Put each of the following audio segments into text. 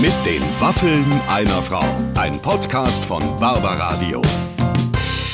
Mit den Waffeln einer Frau. Ein Podcast von Barbaradio.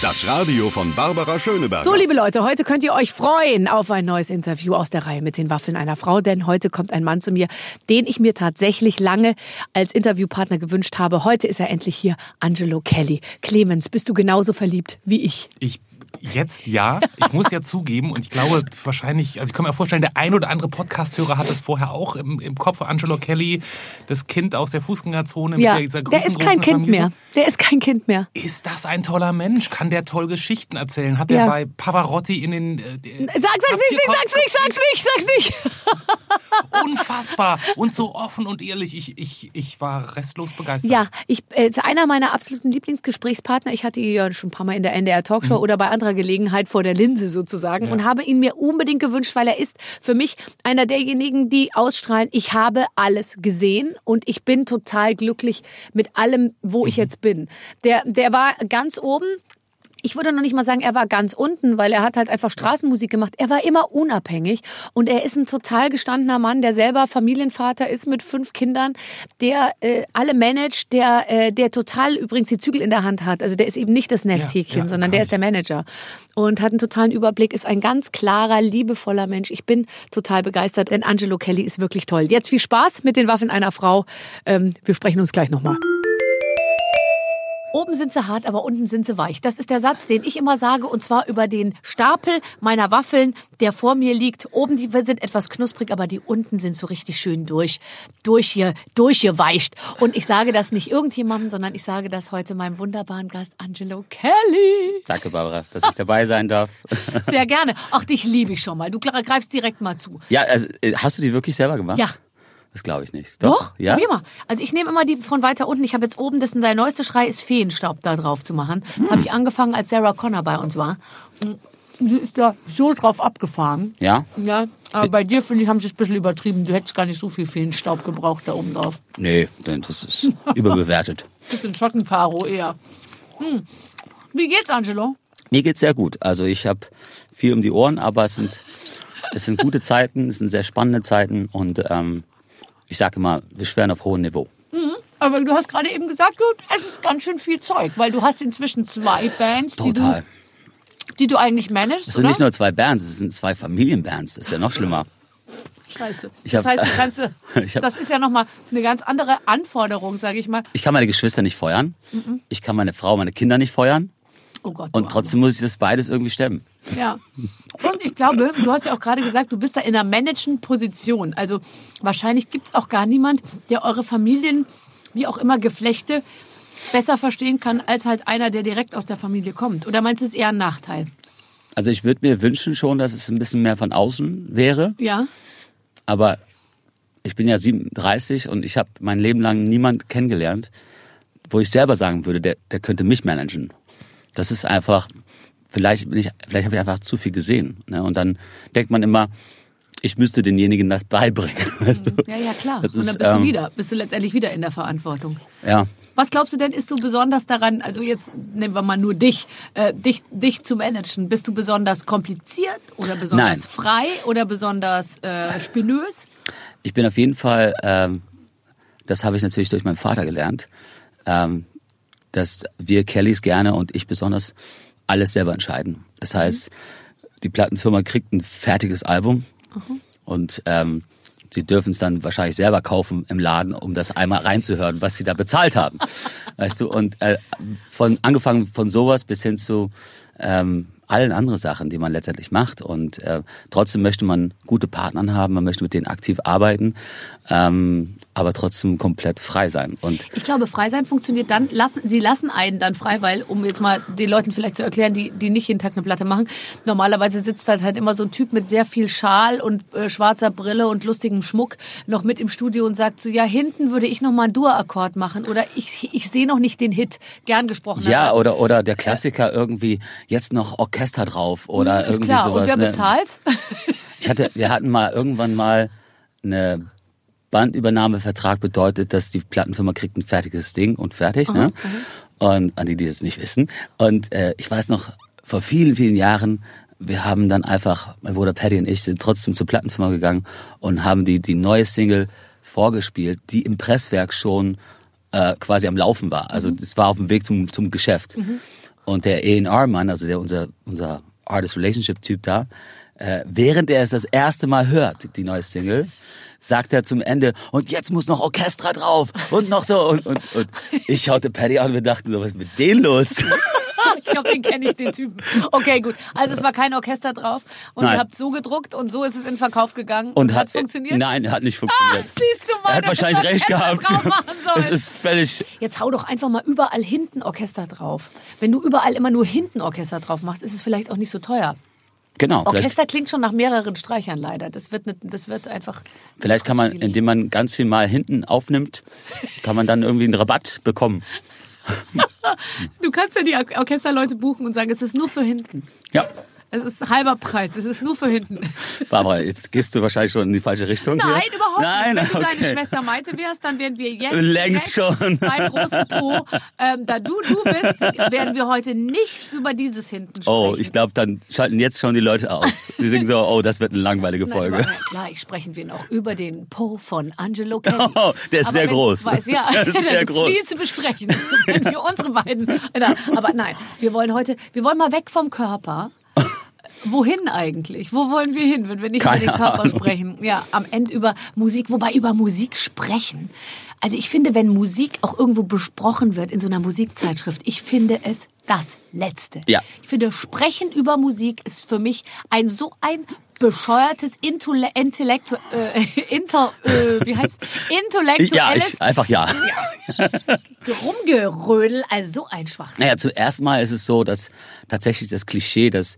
Das Radio von Barbara Schöneberger. So, liebe Leute, heute könnt ihr euch freuen auf ein neues Interview aus der Reihe mit den Waffeln einer Frau, denn heute kommt ein Mann zu mir, den ich mir tatsächlich lange als Interviewpartner gewünscht habe. Heute ist er endlich hier, Angelo Kelly. Clemens, bist du genauso verliebt wie ich? Ich jetzt ja. Ich muss ja zugeben und ich glaube wahrscheinlich, also ich kann mir vorstellen, der ein oder andere Podcast-Hörer hat es vorher auch im, im Kopf. Angelo Kelly, das Kind aus der Fußgängerzone Ja, mit dieser großen, der ist kein Kind Familie. mehr. Der ist kein Kind mehr. Ist das ein toller Mensch? Kann der toll Geschichten erzählen? Hat der Ja. bei Pavarotti in den... Äh, Sag, sag's nicht, sag's nicht, sag's nicht, sag's nicht. Unfassbar und so offen und ehrlich. Ich, ich, ich war restlos begeistert. Ja, ich, äh, einer meiner absoluten Lieblingsgesprächspartner. Ich hatte ihn ja schon ein paar Mal in der NDR Talkshow oder bei anderer Gelegenheit vor der Linse sozusagen und habe ihn mir unbedingt gewünscht, weil er ist für mich einer derjenigen, die ausstrahlen, ich habe alles gesehen und ich bin total glücklich mit allem, wo ich jetzt bin. Der, der war ganz oben. Ich würde noch nicht mal sagen, er war ganz unten, weil er hat halt einfach Straßenmusik gemacht. Er war immer unabhängig und er ist ein total gestandener Mann, der selber Familienvater ist mit fünf Kindern, der äh, alle managt, der äh, der total übrigens die Zügel in der Hand hat. Also der ist eben nicht das Nesthäkchen, Ja, ja, sondern der ist der Manager und hat einen totalen Überblick, ist ein ganz klarer, liebevoller Mensch. Ich bin total begeistert, denn Angelo Kelly ist wirklich toll. Jetzt viel Spaß mit den Waffen einer Frau. Ähm, wir sprechen uns gleich nochmal. Oben sind sie hart, aber unten sind sie weich. Das ist der Satz, den ich immer sage, und zwar über den Stapel meiner Waffeln, der vor mir liegt. Oben die sind etwas knusprig, aber die unten sind so richtig schön durch, durch hier, durchgeweicht. Und ich sage das nicht irgendjemandem, sondern ich sage das heute meinem wunderbaren Gast Angelo Kelly. Danke, Barbara, dass ich dabei sein darf. Sehr gerne. Ach, dich liebe ich schon mal. Du greifst direkt mal zu. Ja, also, äh, hast du die wirklich selber gemacht? Ja. Das glaube ich nicht. Doch, Ja? probier mal. Also ich nehme immer die von weiter unten. Ich habe jetzt oben, das der neueste Schrei, ist Feenstaub da drauf zu machen. Das habe ich angefangen, als Sarah Connor bei uns war. Und Sie ist da so drauf abgefahren. Ja? Ja, aber bei dir, finde ich, haben sie es ein bisschen übertrieben. Du hättest gar nicht so viel Feenstaub gebraucht da oben drauf. Nee, denn das ist überbewertet. Bisschen Schottenkaro eher. Hm. Wie geht's, Angelo? Mir geht's sehr gut. Also ich habe viel um die Ohren, aber es sind, es sind gute Zeiten, es sind sehr spannende Zeiten und ähm, ich sage immer, wir schweren auf hohem Niveau. Aber du hast gerade eben gesagt, du, es ist ganz schön viel Zeug, weil du hast inzwischen zwei Bands, die du, die du eigentlich managst, Es sind oder? nicht nur zwei Bands, es sind zwei Familienbands. Das ist ja noch schlimmer. Scheiße. Ich das hab- heißt, du kannst, Ich hab- das ist ja nochmal eine ganz andere Anforderung, sage ich mal. Ich kann meine Geschwister nicht feuern. Ich kann meine Frau, meine Kinder nicht feuern. Oh Gott. Und trotzdem muss ich das beides irgendwie stemmen. Ja. Und ich glaube, du hast ja auch gerade gesagt, du bist da in einer managenden Position. Also wahrscheinlich gibt es auch gar niemand, der eure Familien, wie auch immer, Geflechte besser verstehen kann, als halt einer, der direkt aus der Familie kommt. Oder meinst du, es ist eher ein Nachteil? Also ich würde mir wünschen schon, dass es ein bisschen mehr von außen wäre. Ja. Aber ich bin ja 37 und ich habe mein Leben lang niemand kennengelernt, wo ich selber sagen würde, der, der könnte mich managen. Das ist einfach, vielleicht bin ich, vielleicht habe ich einfach zu viel gesehen. Ne? Und dann denkt man immer, ich müsste denjenigen das beibringen. Weißt du? Ja, ja, klar. Das Und dann ist, bist du ähm, wieder, bist du letztendlich wieder in der Verantwortung. Ja. Was glaubst du denn, ist so besonders daran, also jetzt nehmen wir mal nur dich, äh, dich, dich zu managen? Bist du besonders kompliziert oder besonders Nein. frei oder besonders äh, spinös? Ich bin auf jeden Fall, ähm, das habe ich natürlich durch meinen Vater gelernt, ähm, dass wir Kellys gerne und ich besonders alles selber entscheiden. Das heißt, die Plattenfirma kriegt ein fertiges Album und ähm, sie dürfen es dann wahrscheinlich selber kaufen im Laden, um das einmal reinzuhören, was sie da bezahlt haben. weißt du, und äh, von angefangen von sowas bis hin zu ähm, allen anderen Sachen, die man letztendlich macht. Und äh, trotzdem möchte man gute Partner haben, man möchte mit denen aktiv arbeiten, ähm, aber trotzdem komplett frei sein. Und Ich glaube, frei sein funktioniert dann, lassen, sie lassen einen dann frei, weil, um jetzt mal den Leuten vielleicht zu erklären, die, die nicht jeden Tag eine Platte machen, normalerweise sitzt halt halt immer so ein Typ mit sehr viel Schal und äh, schwarzer Brille und lustigem Schmuck noch mit im Studio und sagt so, ja, hinten würde ich noch mal einen Dur-Akkord machen oder ich, ich sehe noch nicht den Hit, gern gesprochen. ja, oder oder der Klassiker irgendwie jetzt noch Orchester drauf oder ist irgendwie klar. sowas. und wer ne? bezahlt? Ich hatte, wir hatten mal irgendwann mal eine Bandübernahmevertrag bedeutet, dass die Plattenfirma kriegt ein fertiges Ding und fertig, ne? Und an die, die das nicht wissen. Und äh, ich weiß noch, vor vielen, vielen Jahren, wir haben dann einfach, mein Bruder Paddy und ich sind trotzdem zur Plattenfirma gegangen und haben die, die neue Single vorgespielt, die im Presswerk schon äh, quasi am Laufen war. Also es war auf dem Weg zum, zum Geschäft. Und der A&R-Mann, also der unser, unser Artist-Relationship-Typ da, äh, während er es das erste Mal hört, die neue Single, sagt er zum Ende, und jetzt muss noch Orchestra drauf und noch so. Und, und, und ich schaute Paddy an und wir dachten so, was ist mit denen los? Ich glaube, den kenne ich, den Typen. Okay, gut. Also es war kein Orchester drauf und Nein. ihr habt so gedruckt und so ist es in Verkauf gegangen. Und hat's hat funktioniert? Nein, hat nicht Ah, funktioniert. siehst du mal. er hat wahrscheinlich recht gehabt. Es ist völlig. Jetzt hau doch einfach mal überall hinten Orchester drauf. Wenn du überall immer nur hinten Orchester drauf machst, ist es vielleicht auch nicht so teuer. Genau, Orchester klingt schon nach mehreren Streichern leider. Das wird, nicht, das wird einfach. vielleicht kann man, indem man ganz viel mal hinten aufnimmt, kann man dann irgendwie einen Rabatt bekommen. Du kannst ja die Or- Orchesterleute buchen und sagen, es ist nur für hinten. Ja. Es ist halber Preis, es ist nur für hinten. Barbara, jetzt gehst du wahrscheinlich schon in die falsche Richtung. Nein, hier. überhaupt Nein, nicht. Wenn du okay. deine Schwester Maite wärst, dann wären wir jetzt Längst schon. beim großen Po. Ähm, da du du bist, werden wir heute nicht über dieses hinten sprechen. Oh, ich glaube, dann schalten jetzt schon die Leute aus. Die denken so, oh, das wird eine langweilige Nein, Folge. aber Gleich sprechen wir noch über den Po von Angelo Kelly. Oh, der ist Aber sehr du groß. Weißt, ja, Der ist sehr groß. viel zu besprechen. Wenn wir unsere beiden. Ja, Aber nein, wir wollen heute, wir wollen mal weg vom Körper. Wohin eigentlich? Wo wollen wir hin, wenn wir nicht Keine über den Körper Ahnung. sprechen? Ja, am Ende über Musik, wobei über Musik sprechen. Also ich finde, wenn Musik auch irgendwo besprochen wird in so einer Musikzeitschrift, ich finde es das Letzte. Ja. Ich finde, Sprechen über Musik ist für mich ein so ein bescheuertes Intole Intellektu äh, Inter äh, wie heißt intellektuelles Ja, ich, einfach ja. Rumgerödel, also so ein Schwachsinn. Naja, zuerst mal ist es so, dass tatsächlich das Klischee, dass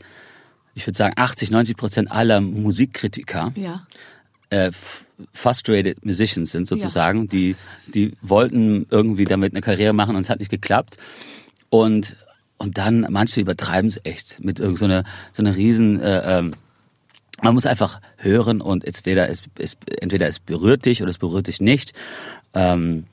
ich würde sagen 80, 90 Prozent aller Musikkritiker Ja. äh, frustrated musicians sind sozusagen, die die wollten irgendwie damit eine Karriere machen und es hat nicht geklappt. Und und dann manche übertreiben es echt mit irgend so einer so einer riesen äh, ähm, man muss einfach hören und entweder es, es entweder es berührt dich oder es berührt dich nicht. Ähm,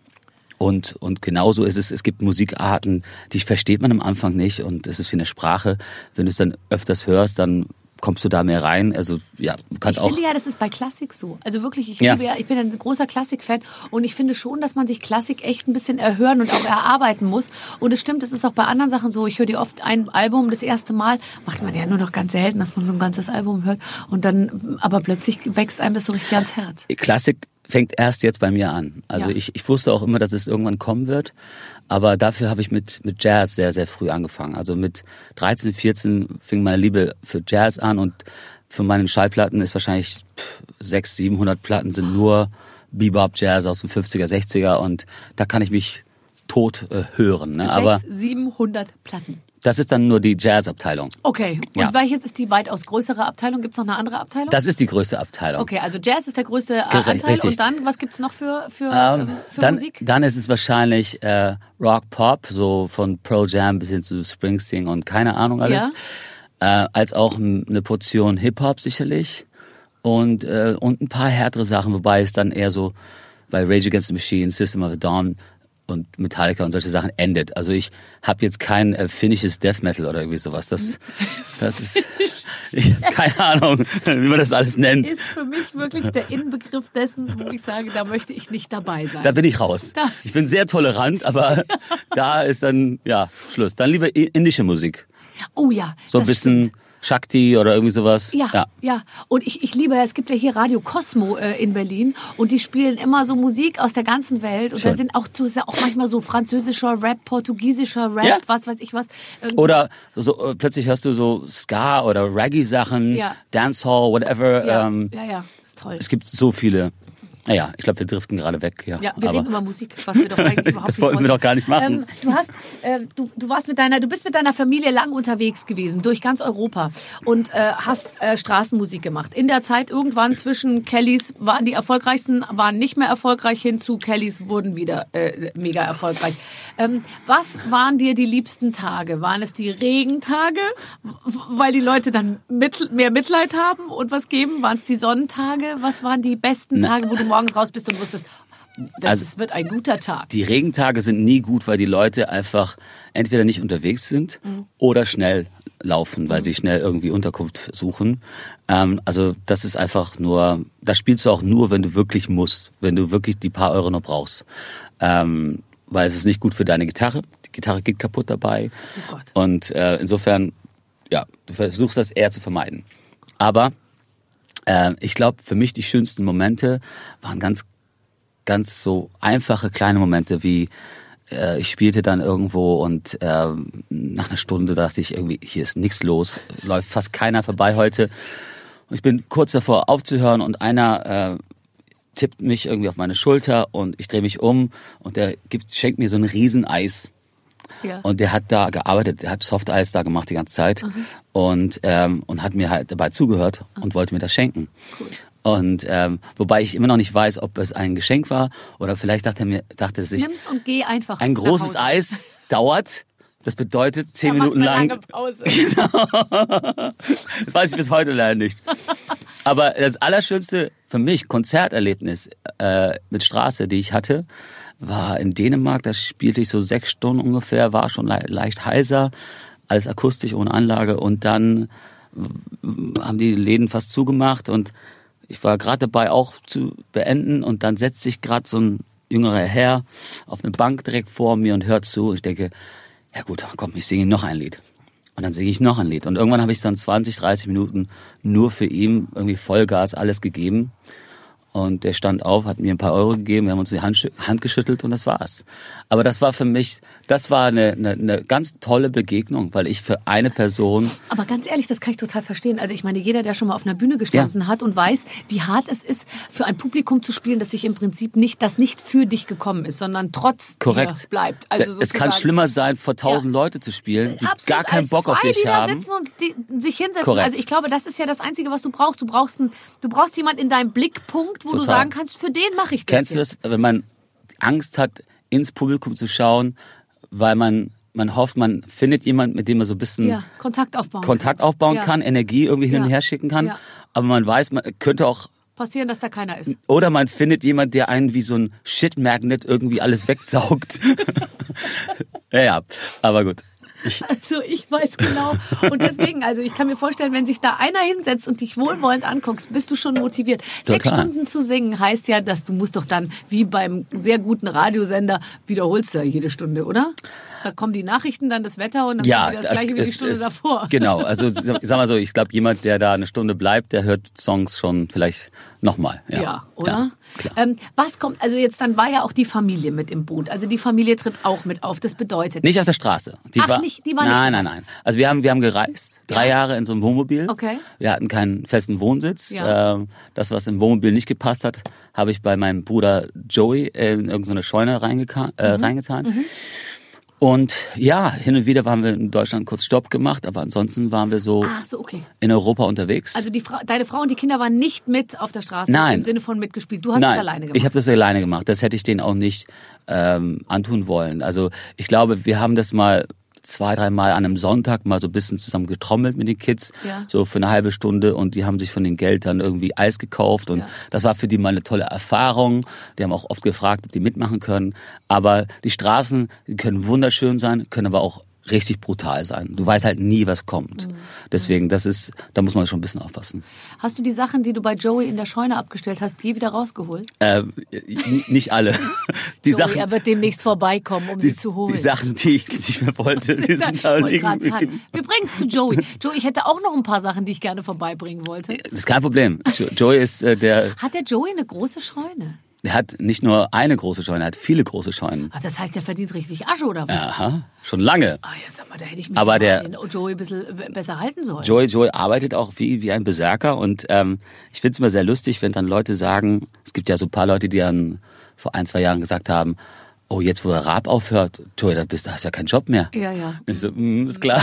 und, und genauso ist es, es gibt Musikarten, die versteht man am Anfang nicht und es ist wie eine Sprache. Wenn du es dann öfters hörst, dann kommst du da mehr rein. Also ja, du kannst Ich auch. finde ja, das ist bei Klassik so. Also wirklich, ich Ja. liebe ja, ich bin ein großer Klassik-Fan und ich finde schon, dass man sich Klassik echt ein bisschen erhören und auch erarbeiten muss. Und es stimmt, es ist auch bei anderen Sachen so. Ich höre dir oft ein Album das erste Mal, macht man ja nur noch ganz selten, dass man so ein ganzes Album hört und dann, aber plötzlich wächst einem das so richtig ans Herz. Klassik fängt erst jetzt bei mir an. Also Ja. ich, ich wusste auch immer, dass es irgendwann kommen wird. Aber dafür habe ich mit, mit Jazz sehr, sehr früh angefangen. Also mit 13, 14 fing meine Liebe für Jazz an und für meinen Schallplatten ist wahrscheinlich pff, 600, 700 Platten sind nur Bebop Jazz aus den 50er, 60er und da kann ich mich tot äh, hören. Ne? Aber 600, 700 Platten. Das ist dann nur die Jazzabteilung. Okay, und Ja. welches ist die weitaus größere Abteilung? Gibt es noch eine andere Abteilung? Das ist die größte Abteilung. okay, also Jazz ist der größte Gerä- Anteil richtig. und dann, was gibt's noch für, für, Ähm, ähm, für dann, Musik? dann ist es wahrscheinlich äh, Rock Pop, so von Pearl Jam bis hin zu Springsteen und keine Ahnung alles. Äh, als auch eine Portion Hip Hop sicherlich und äh, und ein paar härtere Sachen, wobei es dann eher so bei Rage Against the Machine, System of a Down und Metallica und solche Sachen endet. Also ich habe jetzt kein äh, finnisches Death Metal oder irgendwie sowas. Das das ist ich hab keine Ahnung, wie man das alles nennt. ist für mich wirklich der Inbegriff dessen, wo ich sage, da möchte ich nicht dabei sein. Da bin ich raus. Da- Ich bin sehr tolerant, aber da ist dann, ja, Schluss. Dann lieber indische Musik. oh ja, So ein das bisschen stimmt. Shakti oder irgendwie sowas. Ja, ja, ja. Und ich, ich liebe, es gibt ja hier Radio Cosmo äh, in Berlin und die spielen immer so Musik aus der ganzen Welt und da Schön. sind auch, ist ja auch manchmal so französischer Rap, portugiesischer Rap, Ja. was weiß ich was. Irgendwas. Oder so, äh, plötzlich hörst du so Ska oder Reggae-Sachen, Ja. Dancehall, whatever. ja, Ähm, ja, ja, ist toll. es gibt so viele. Naja, ich glaube, wir driften gerade weg. Ja, Ja, wir aber reden über Musik, was wir doch eigentlich überhaupt Das nicht wollten wir doch gar nicht machen. Ähm, du hast, ähm, du, du warst mit deiner, du bist mit deiner Familie lang unterwegs gewesen durch ganz Europa und äh, hast äh, Straßenmusik gemacht. In der Zeit irgendwann zwischen Kellys waren die erfolgreichsten, waren nicht mehr erfolgreich hin zu Kellys wurden wieder äh, mega erfolgreich. Ähm, was waren dir die liebsten Tage? Waren es die Regentage, weil die Leute dann mit, mehr Mitleid haben und was geben? Waren es die Sonnentage? Was waren die besten Tage, wo du morgens raus bist und wusstest, Das Also- ist, wird ein guter Tag. Die Regentage sind nie gut, weil die Leute einfach entweder nicht unterwegs sind oder schnell laufen, weil sie schnell irgendwie Unterkunft suchen. Ähm, also das ist einfach nur, das spielst du auch nur, wenn du wirklich musst, wenn du wirklich die paar Euro noch brauchst. Ähm, weil es ist nicht gut für deine Gitarre. Die Gitarre geht kaputt dabei. Oh Gott. Und äh, insofern, ja, du versuchst das eher zu vermeiden. Aber äh, ich glaube, für mich die schönsten Momente waren ganz ganz so einfache kleine Momente wie äh, ich spielte dann irgendwo und äh, nach einer Stunde dachte ich irgendwie, hier ist nichts los, läuft fast keiner vorbei heute. Und ich bin kurz davor aufzuhören und einer äh, tippt mich irgendwie auf meine Schulter und ich drehe mich um und der gibt, schenkt mir so ein Rieseneis. Ja. Und der hat da gearbeitet, der hat Softeis da gemacht die ganze Zeit und, ähm, und hat mir halt dabei zugehört und wollte mir das schenken. Und ähm, wobei ich immer noch nicht weiß, ob es ein Geschenk war oder vielleicht dachte er mir, dachte sich, Nimm's und geh einfach. ein großes Hause. Eis dauert. Das bedeutet zehn Da Minuten lang. lange Pause. Das weiß ich bis heute leider nicht. Aber das allerschönste für mich Konzerterlebnis äh, mit Straße, die ich hatte, war in Dänemark. Da spielte ich so sechs Stunden ungefähr, war schon le leicht heiser, alles akustisch ohne Anlage. Und dann haben die Läden fast zugemacht und ich war gerade dabei auch zu beenden und dann setzt sich gerade so ein jüngerer Herr auf eine Bank direkt vor mir und hört zu. Ich denke, ja gut, komm, ich singe noch ein Lied. Und dann singe ich noch ein Lied. Und irgendwann habe ich dann 20, 30 Minuten nur für ihn irgendwie Vollgas alles gegeben. Und der stand auf, hat mir ein paar Euro gegeben, wir haben uns die Hand, Hand geschüttelt und das war's. Aber das war für mich, das war eine, eine, eine ganz tolle Begegnung, weil ich für eine Person Aber ganz ehrlich, das kann ich total verstehen. Also ich meine, jeder, der schon mal auf einer Bühne gestanden hat und weiß, wie hart es ist, für ein Publikum zu spielen, das sich im Prinzip nicht, das nicht für dich gekommen ist, sondern trotz korrekt bleibt. Also es kann sozusagen- schlimmer sein, vor tausend Ja. Leute zu spielen, die Absolut, gar keinen Bock auf zwei, dich die haben. Da sitzen und die, sich hinsetzen. Korrekt. Also ich glaube, das ist ja das Einzige, was du brauchst. Du brauchst, ein, du brauchst jemand in deinem Blickpunkt, wo du Total. sagen kannst, für den mache ich das. Kennst du das, wenn man Angst hat, ins Publikum zu schauen, weil man man hofft, man findet jemand, mit dem man so ein bisschen Ja, Kontakt aufbauen. Kontakt kann. aufbauen Ja. kann, Energie irgendwie hin und Ja. her schicken kann. Aber man weiß, man könnte auch Passieren, dass da keiner ist. oder man findet jemand, der einen wie so ein Shit-Magnet irgendwie alles wegsaugt. ja, aber gut. Ich, Also ich weiß genau. Und deswegen, also ich kann mir vorstellen, wenn sich da einer hinsetzt und dich wohlwollend anguckst, bist du schon motiviert. Sechs Total. Stunden zu singen heißt ja, dass du musst doch dann, wie beim sehr guten Radiosender, wiederholst du ja jede Stunde, oder? Da kommen die Nachrichten, dann das Wetter und dann ja, wieder das, gleiche wie die Stunde ist- davor. Genau, also ich sag mal so, ich glaube, jemand, der da eine Stunde bleibt, der hört Songs schon vielleicht nochmal. Ja, Ja, oder? Ja. Ähm, was kommt, also jetzt dann war ja auch die Familie mit im Boot. Also die Familie tritt auch mit auf. Das bedeutet, Nicht auf der Straße. Die Ach, war, nicht- die war nicht Nein, nein, nein. Also wir haben, wir haben gereist, drei Jahre in so einem Wohnmobil. Okay. Wir hatten keinen festen Wohnsitz. Ja. Ähm, Das, was im Wohnmobil nicht gepasst hat, habe ich bei meinem Bruder Joey in irgendeine Scheune reingeka- äh, Mhm. reingetan. Und ja, hin und wieder waren wir in Deutschland kurz Stopp gemacht, aber ansonsten waren wir so ah, so okay. in Europa unterwegs. Also die Frau, deine Frau und die Kinder waren nicht mit auf der Straße Nein. im Sinne von mitgespielt. Du hast Nein, es alleine gemacht. ich habe das alleine gemacht. Das hätte ich denen auch nicht ähm, antun wollen. Also ich glaube, wir haben das mal zwei, drei Mal an einem Sonntag mal so ein bisschen zusammen getrommelt mit den Kids, Ja. so für eine halbe Stunde und die haben sich von den Geld dann irgendwie Eis gekauft und Ja. das war für die mal eine tolle Erfahrung. Die haben auch oft gefragt, ob die mitmachen können. Aber die Straßen, die können wunderschön sein, können aber auch richtig brutal sein. Du weißt halt nie, was kommt. Mhm. Deswegen, das ist, da muss man schon ein bisschen aufpassen. Hast du die Sachen, die du bei Joey in der Scheune abgestellt hast, je wieder rausgeholt? Ähm, nicht alle. Die Joey, Sachen, er wird demnächst vorbeikommen, um die, sie zu holen. die Sachen, die ich nicht mehr wollte, die sind da sagen. Wir bringen es zu Joey. Joey, ich hätte auch noch ein paar Sachen, die ich gerne vorbeibringen wollte. Das ist kein Problem. Jo- Joey ist äh, der, Hat der Joey eine große Scheune? Der hat nicht nur eine große Scheune, er hat viele große Scheunen. Ach, das heißt, er verdient richtig Asche oder was? Aha, schon lange. Ah, ja, sag mal, da hätte ich mich Aber der- den Joey ein bisschen äh, besser halten sollen. Joey, Joey arbeitet auch wie, wie ein Berserker und ähm, ich find's immer sehr lustig, wenn dann Leute sagen, es gibt ja so ein paar Leute, die dann vor ein, zwei Jahren gesagt haben, oh, jetzt wo der Raab aufhört, Joey, da bist du hast ja keinen Job mehr. Ja, ja. Ich so, mm, ist klar.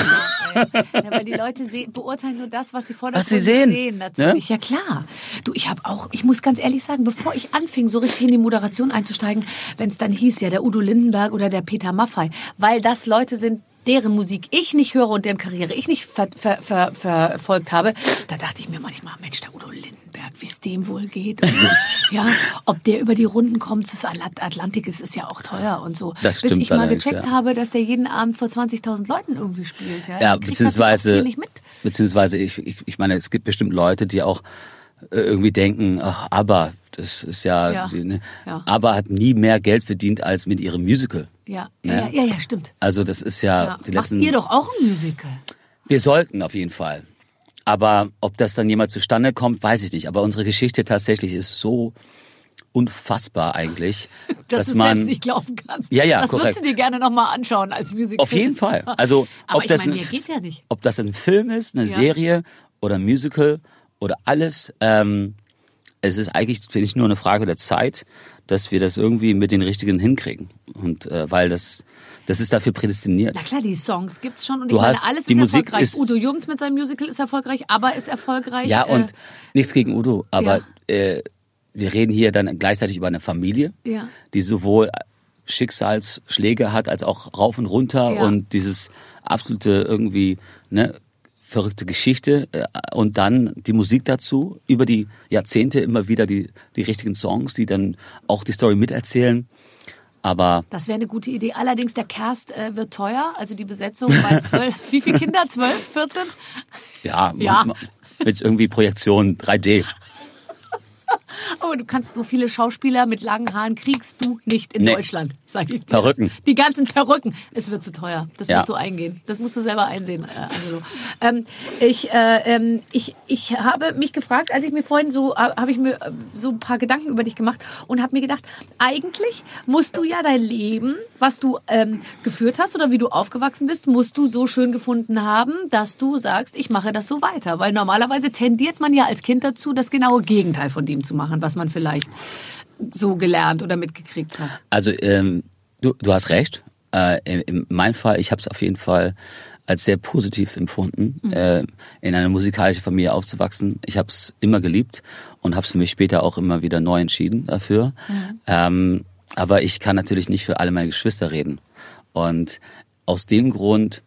Ja, ja. ja, weil die Leute beurteilen nur das, was sie vor der Was sie Stunde sehen, ne? natürlich. Ja klar. Du, ich habe auch, ich muss ganz ehrlich sagen, bevor ich anfing, so richtig in die Moderation einzusteigen, wenn es dann hieß, ja der Udo Lindenberg oder der Peter Maffei, weil das Leute sind, deren Musik ich nicht höre und deren Karriere ich nicht ver ver ver verfolgt habe, da dachte ich mir manchmal, Mensch, der Udo Lindenberg, wie es dem wohl geht. Und, ja, ob der über die Runden kommt, das Atlantik ist, ist ja auch teuer und so. Das Bis ich mal gecheckt ja. habe, dass der jeden Abend vor 20.000 Leuten irgendwie spielt. Ja, Ja, beziehungsweise, auch nicht mit. beziehungsweise ich, ich, ich meine, es gibt bestimmt Leute, die auch äh, irgendwie denken, ach, aber das ist ja, Ja. ne? Ja. aber hat nie mehr Geld verdient als mit ihrem Musical. Ja, ja, Ne? ja, ja, ja, stimmt. Also das ist ja, Ja. die Macht letzten. ihr doch auch ein Musical? Wir sollten auf jeden Fall. Aber ob das dann jemals zustande kommt, weiß ich nicht. Aber unsere Geschichte tatsächlich ist so unfassbar eigentlich, Dass, dass du man selbst nicht glauben kannst. Ja, ja, Das korrekt. würdest du dir gerne nochmal anschauen als Musical. Auf jeden Fall. Also Aber ob ich das meine, ein, geht's ja nicht. ob das ein Film ist, eine Ja. Serie oder ein Musical oder alles, ähm, es ist eigentlich finde ich nur eine Frage der Zeit, dass wir das irgendwie mit den richtigen hinkriegen und äh, weil das das ist dafür prädestiniert. Na klar, die Songs gibt's schon und Du ich meine, hast- alles die ist Musik erfolgreich. ist- Udo Jürgens mit seinem Musical ist erfolgreich, aber ist erfolgreich. Ja und äh, nichts gegen Udo, aber Ja. äh, wir reden hier dann gleichzeitig über eine Familie, Ja. die sowohl Schicksalsschläge hat als auch rauf und runter Ja. und dieses absolute irgendwie ne verrückte Geschichte äh, und dann die Musik dazu über die Jahrzehnte immer wieder die die richtigen Songs, die dann auch die Story miterzählen. Aber das wäre eine gute Idee. Allerdings, der Cast äh, wird teuer, also die Besetzung bei zwölf. wie viele Kinder? Zwölf? 14? ja, Ja. mit irgendwie Projektion 3D. Aber du kannst so viele Schauspieler mit langen Haaren kriegst du nicht in Nee. Deutschland, sag ich dir. Perücken. Die ganzen Perücken. Es wird zu teuer. Das Ja. musst du eingehen. Das musst du selber einsehen, äh, Angelo. Ähm, ich, äh, ähm, ich, ich habe mich gefragt, als ich mir vorhin so, äh, habe ich mir äh, so ein paar Gedanken über dich gemacht und habe mir gedacht, eigentlich musst du ja dein Leben, was du ähm, geführt hast oder wie du aufgewachsen bist, musst du so schön gefunden haben, dass du sagst, ich mache das so weiter. Weil normalerweise tendiert man ja als Kind dazu, das genaue Gegenteil von dem zu machen, was man vielleicht so gelernt oder mitgekriegt hat. Also ähm, du, du hast recht. Äh, in, in meinem Fall, ich habe es auf jeden Fall als sehr positiv empfunden, äh, in einer musikalischen Familie aufzuwachsen. Ich habe es immer geliebt und habe es für mich später auch immer wieder neu entschieden dafür. Ähm, aber ich kann natürlich nicht für alle meine Geschwister reden. Und aus dem Grund,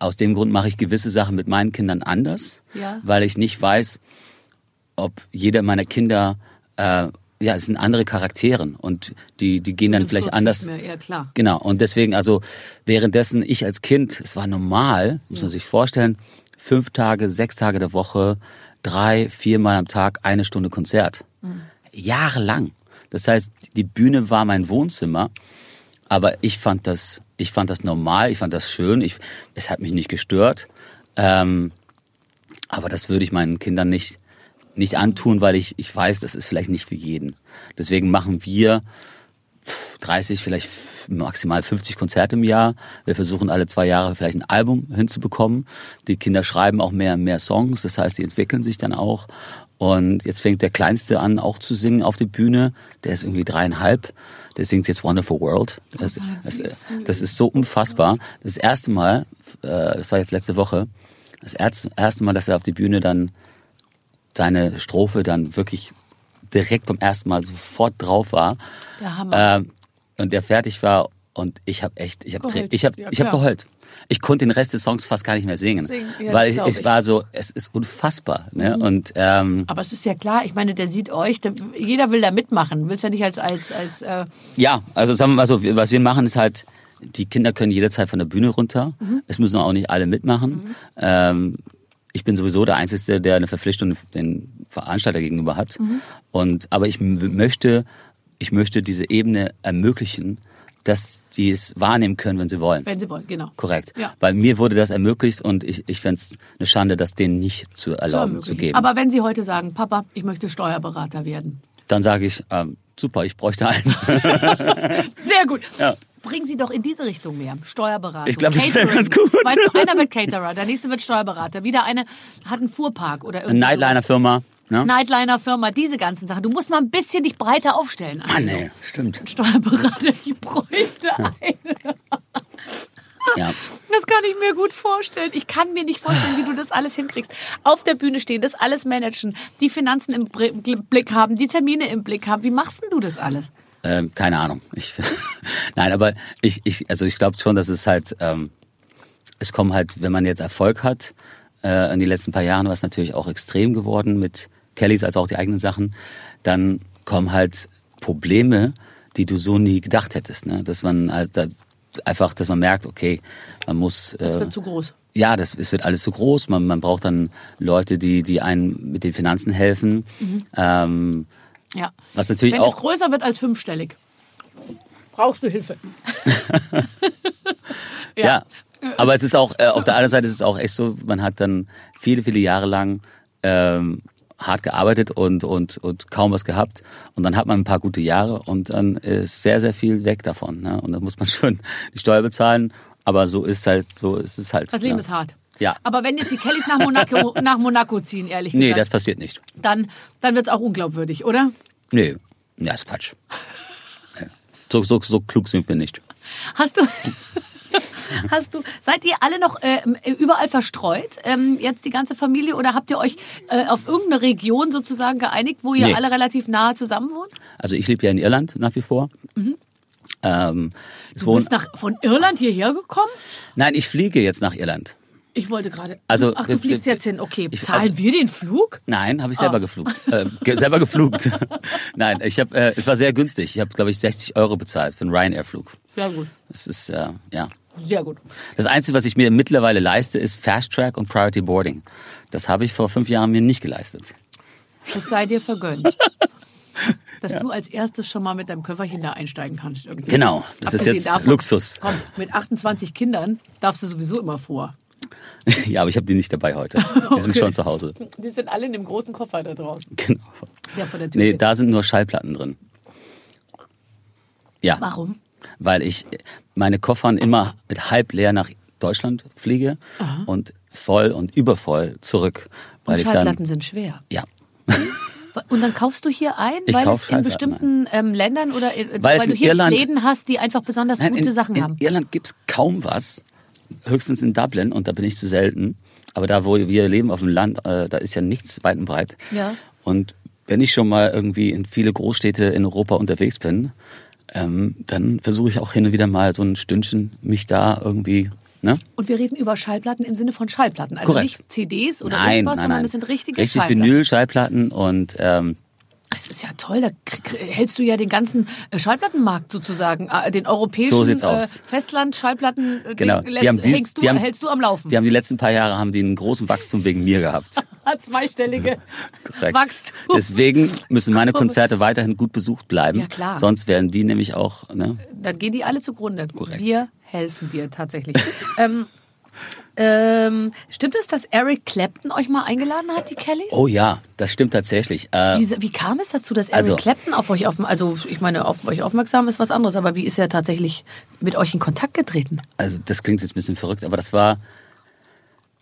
aus dem Grund mache ich gewisse Sachen mit meinen Kindern anders, Ja. weil ich nicht weiß, ob jeder meiner Kinder äh, ja, es sind andere Charakteren und die die gehen dann vielleicht anders. mehr, ja, klar. Genau und deswegen also währenddessen ich als Kind, es war normal, muss man sich vorstellen, fünf Tage, sechs Tage der Woche, drei, viermal am Tag eine Stunde Konzert, jahrelang. Das heißt, die Bühne war mein Wohnzimmer, aber ich fand das, ich fand das normal, ich fand das schön, ich, es hat mich nicht gestört. Ähm, aber das würde ich meinen Kindern nicht, nicht antun, weil ich, ich weiß, das ist vielleicht nicht für jeden. Deswegen machen wir 30, vielleicht maximal 50 Konzerte im Jahr. Wir versuchen alle zwei Jahre vielleicht ein Album hinzubekommen. Die Kinder schreiben auch mehr und mehr Songs, das heißt, sie entwickeln sich dann auch. Und jetzt fängt der Kleinste an, auch zu singen auf der Bühne. Der ist irgendwie dreieinhalb. Der singt jetzt Wonderful World. Das, das, das ist so unfassbar. Das erste Mal, äh, das war jetzt letzte Woche, das erste erste Mal, dass er auf die Bühne dann seine Strophe dann wirklich direkt beim ersten Mal sofort drauf war. Der Hammer. Ähm, und der fertig war und ich habe echt, ich habe Geheult. ich habe Ja, ich klar. geheult. Ich konnte den Rest des Songs fast gar nicht mehr singen, Singen, ja, weil ich, ich war so, es ist unfassbar, ne? Und ähm, Aber es ist ja klar, ich meine, der sieht euch, der, jeder will da mitmachen. Willst ja nicht als, als, als äh, ja, also sagen wir mal so, was wir machen ist halt, die Kinder können jederzeit von der Bühne runter. Mhm. Es müssen auch nicht alle mitmachen. Ähm, ich bin sowieso der Einzige, der eine Verpflichtung den Veranstalter gegenüber hat. Mhm. Und aber ich möchte, ich möchte diese Ebene ermöglichen, dass die es wahrnehmen können, wenn sie wollen. wenn sie wollen, genau. Korrekt. Ja. Weil mir wurde das ermöglicht und ich, ich fände es eine Schande, das denen nicht zu Zu erlauben, zu, ermöglichen. geben. Aber wenn sie heute sagen, Papa, ich möchte Steuerberater werden. Dann sage ich, ähm, super, ich bräuchte einen. Sehr gut. Ja. Bringen Sie doch in diese Richtung mehr. Steuerberatung. Ich glaub, das wär Catering. ganz gut. Weißt du, einer wird Caterer, der nächste wird Steuerberater. Wieder eine hat einen Fuhrpark oder Eine irgendwie Nightliner-Firma. Ne? Nightliner-Firma, diese ganzen Sachen. Du musst mal ein bisschen dich breiter aufstellen. Mann, Also. ey, stimmt. Steuerberater, ich bräuchte einen. Ja. Das kann ich mir gut vorstellen. Ich kann mir nicht vorstellen, wie du das alles hinkriegst. Auf der Bühne stehen, das alles managen, die Finanzen im Blick haben, die Termine im Blick haben. Wie machst denn du das alles? Ähm, keine Ahnung. Ich, Nein, aber ich, ich, also ich glaube schon, dass es halt, ähm, es kommen halt, wenn man jetzt Erfolg hat, äh, in den letzten paar Jahren war es natürlich auch extrem geworden mit Kellys als auch die eigenen Sachen, dann kommen halt Probleme, die du so nie gedacht hättest. Ne? Dass man halt da, einfach, dass man merkt, okay, man muss. Das äh, wird zu groß. ja, das, es wird alles zu groß. Man, man braucht dann Leute, die, die einen mit den Finanzen helfen. Ähm, Ja. was natürlich Wenn es auch. größer wird als fünfstellig, brauchst du Hilfe. Ja. Aber es ist auch, äh, auf der anderen Seite ist es auch echt so, man hat dann viele, viele Jahre lang ähm, hart gearbeitet und, und, und kaum was gehabt. Und dann hat man ein paar gute Jahre und dann ist sehr, sehr viel weg davon. Ne? Und dann muss man schon die Steuer bezahlen. Aber so ist halt, so ist es halt. Das Leben ne? ist hart. Ja. Aber wenn jetzt die Kellys nach Monaco, nach Monaco ziehen, ehrlich Nee, das gesagt, passiert nicht. dann, dann wird es auch unglaubwürdig, oder? Nee, ja, ist Quatsch. Ja. So, so, so klug sind wir nicht. Hast du, hast du, seid ihr alle noch äh, überall verstreut, ähm, jetzt die ganze Familie, oder habt ihr euch äh, auf irgendeine Region sozusagen geeinigt, wo ihr Nee. alle relativ nahe zusammen wohnt? Also ich lebe ja in Irland nach wie vor. Ähm, es Du wohnen, bist nach, von Irland hierher gekommen? nein, ich fliege jetzt nach Irland. Ich wollte gerade. Also, Ach, du fliegst jetzt hin. Okay, zahlen also- wir den Flug? Nein, habe ich selber Ah. geflugt. Äh, ge selber geflugt. Nein, ich habe, äh, es war sehr günstig. Ich habe, glaube ich, 60 Euro bezahlt für einen Ryanair-Flug. Ja, gut. Das ist, äh, ja. Sehr gut. Das Einzige, was ich mir mittlerweile leiste, ist Fast Track und Priority Boarding. Das habe ich vor fünf Jahren mir nicht geleistet. Das sei dir vergönnt. Dass du als erstes schon mal mit deinem Köfferchen da einsteigen kannst. Irgendwie. Genau, das ist Abgesehen jetzt Luxus. Komm, mit 28 Kindern darfst du sowieso immer vor. ja, aber ich habe die nicht dabei heute. Die sind Okay. schon zu Hause. Die sind alle in dem großen Koffer da draußen. Genau. Der vor der Tür. Nee, da sind nur Schallplatten drin. Ja. Warum? Weil ich meine Koffern immer mit halb leer nach Deutschland fliege und voll und übervoll zurück. Weil Und ich dann, Schallplatten sind schwer. ja, Und dann kaufst du hier ein, Ich weil es in Schallplatten bestimmten ähm, Ländern oder in, Weil weil, es du in hier Irland- Läden hast, die einfach besonders Nein, gute in, Sachen in haben. Irland gibt's kaum was, höchstens in Dublin und da bin ich zu selten. Aber da, wo wir leben auf dem Land, äh, da ist ja nichts weit und breit. Ja. Und wenn ich schon mal irgendwie in viele Großstädte in Europa unterwegs bin, ähm, dann versuche ich auch hin und wieder mal so ein Stündchen mich da irgendwie, ne? Und wir reden über Schallplatten im Sinne von Schallplatten. Also Korrekt. nicht CDs oder nein, irgendwas, nein, sondern nein. es sind richtige Richtig Schallplatten. Vinyl-Schallplatten und ähm, Das ist ja toll, da hältst du ja den ganzen äh, Schallplattenmarkt sozusagen, äh, den europäischen So äh, aus. Festland-Schallplatten äh, genau. Hängst du, hältst du am Laufen. Die haben die letzten paar Jahre haben die einen großen Wachstum wegen mir gehabt. Zweistellige Korrekt. Wachstum. Deswegen müssen meine Konzerte weiterhin gut besucht bleiben. Ja, klar. Sonst werden die nämlich auch, ne? Dann gehen die alle zugrunde. Korrekt. Wir helfen dir tatsächlich. ähm, ähm, stimmt es, dass Eric Clapton euch mal eingeladen hat, die Kellys? Oh ja, das stimmt tatsächlich. Äh, Wie, wie kam es dazu, dass Eric Also- Clapton auf euch auf, also ich meine, auf euch aufmerksam ist was anderes, aber wie ist er tatsächlich mit euch in Kontakt getreten? also das klingt jetzt ein bisschen verrückt, aber das war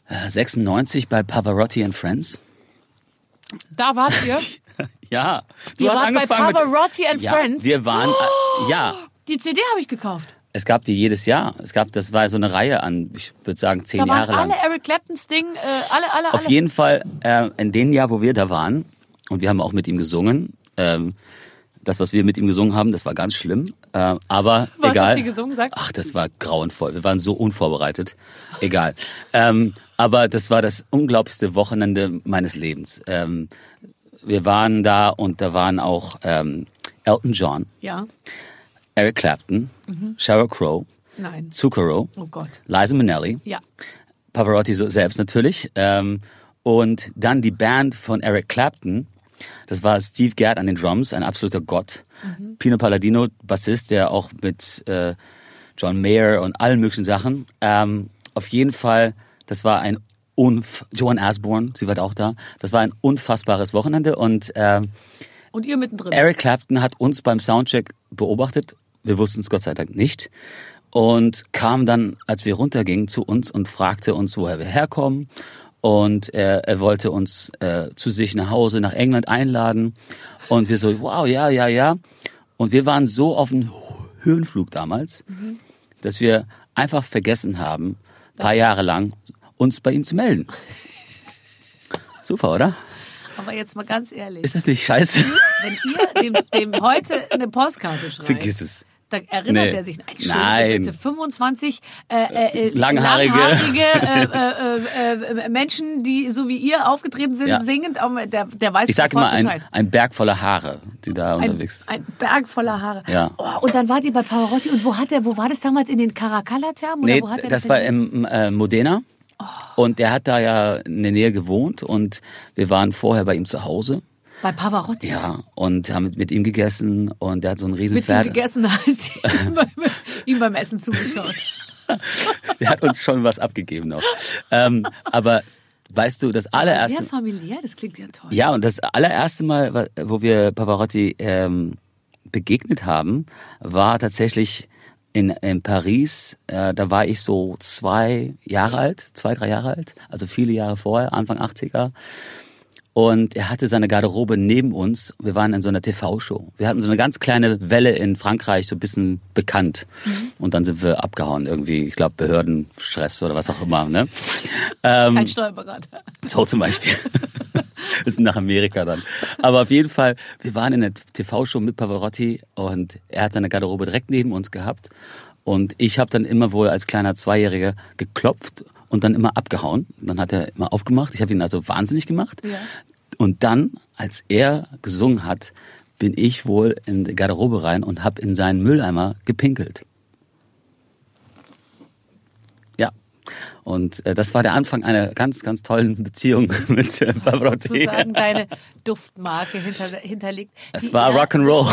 äh, 96 bei Pavarotti and Friends. Da wart ihr. Ja, du Ihr hast wart bei angefangen Pavarotti and mit, ja, Friends? Wir waren, äh, ja, Die CD habe ich gekauft. Es gab die jedes Jahr. Es gab, das war so eine Reihe an, ich würde sagen zehn Da waren Jahre lang. alle Eric Claptons Ding, äh, alle, alle, Auf alle. jeden Fall äh, in dem Jahr, wo wir da waren, und wir haben auch mit ihm gesungen. Ähm, das, was wir mit ihm gesungen haben, das war ganz schlimm. Äh, aber Was egal. habt ihr gesungen, sagst du? Ach, das war grauenvoll. Wir waren so unvorbereitet. Egal. ähm, aber das war das unglaublichste Wochenende meines Lebens. Ähm, wir waren da und da waren auch ähm, Elton John, Ja, Eric Clapton, Sheryl Crow, nein. Zucchero, Oh Gott. Liza Minnelli. Ja. Pavarotti selbst natürlich. Ähm, und dann die Band von Eric Clapton. Das war Steve Gadd an den Drums, ein absoluter Gott. Pino Palladino, Bassist, der auch mit äh, John Mayer und allen möglichen Sachen. Ähm, auf jeden Fall, das war ein unf Joan Asborn, sie war auch da. Das war ein unfassbares Wochenende und ähm, Und ihr mittendrin. Eric Clapton hat uns beim Soundcheck beobachtet. Wir wussten es Gott sei Dank nicht. Und kam dann, als wir runtergingen, zu uns und fragte uns, woher wir herkommen. Und er, er wollte uns äh, zu sich nach Hause, nach England einladen. Und wir so, wow, ja, ja, ja. Und wir waren so auf dem Höhenflug damals, dass wir einfach vergessen haben, paar Jahre lang, uns bei ihm zu melden. Super, oder? Aber jetzt mal ganz ehrlich. Ist das nicht scheiße? wenn ihr dem, dem heute eine Postkarte schreibt, Vergiss es. Da erinnert Nee. er sich. Nein. bitte. 25 äh, äh, äh, Langhaarige. langhaarige äh, äh, äh, Menschen, die so wie ihr aufgetreten sind, Ja. singend. Der, der weiß Ich sag immer, ein, ein Berg voller Haare, die da Ein, unterwegs ein Berg voller Haare. Ja. Oh, und dann wart ihr bei Pavarotti. Und wo hat er, wo war das damals? In den Caracalla-Thermen? Nee, das denn war äh, Modena. Und der hat da ja in der Nähe gewohnt und wir waren vorher bei ihm zu Hause. Bei Pavarotti. Ja, und haben mit, ihm gegessen und der hat so einen riesen Mit ihm Pferd. gegessen heißt ihm beim, ihm Essen zugeschaut. Der hat uns schon was abgegeben noch. Ähm, aber weißt du, das allererste. Sehr familiär, das klingt ja toll. Ja, und das allererste Mal, wo wir Pavarotti ähm, begegnet haben, war tatsächlich in, in Paris. Äh, da war ich so zwei Jahre alt, zwei, drei Jahre alt, also viele Jahre vorher, Anfang 80er. Und er hatte seine Garderobe neben uns. Wir waren in so einer TV-Show. Wir hatten so eine ganz kleine Welle in Frankreich, so ein bisschen bekannt. Und dann sind wir abgehauen, irgendwie, ich glaube, Behördenstress oder was auch immer. Ne? Ähm, Kein Steuerberater. so zum Beispiel. Wir sind nach Amerika dann. Aber auf jeden Fall, wir waren in der TV-Show mit Pavarotti und er hat seine Garderobe direkt neben uns gehabt. Und ich habe dann immer wohl als kleiner Zweijähriger geklopft und dann immer abgehauen. Dann hat er immer aufgemacht. Ich habe ihn also wahnsinnig gemacht. Ja. Und dann, als er gesungen hat, bin ich wohl in die Garderobe rein und habe in seinen Mülleimer gepinkelt. Ja. Und äh, das war der Anfang einer ganz, ganz tollen Beziehung mit äh, Pavarotti. sozusagen deine Duftmarke hinter, hinterlegt. Es war Rock'n'Roll.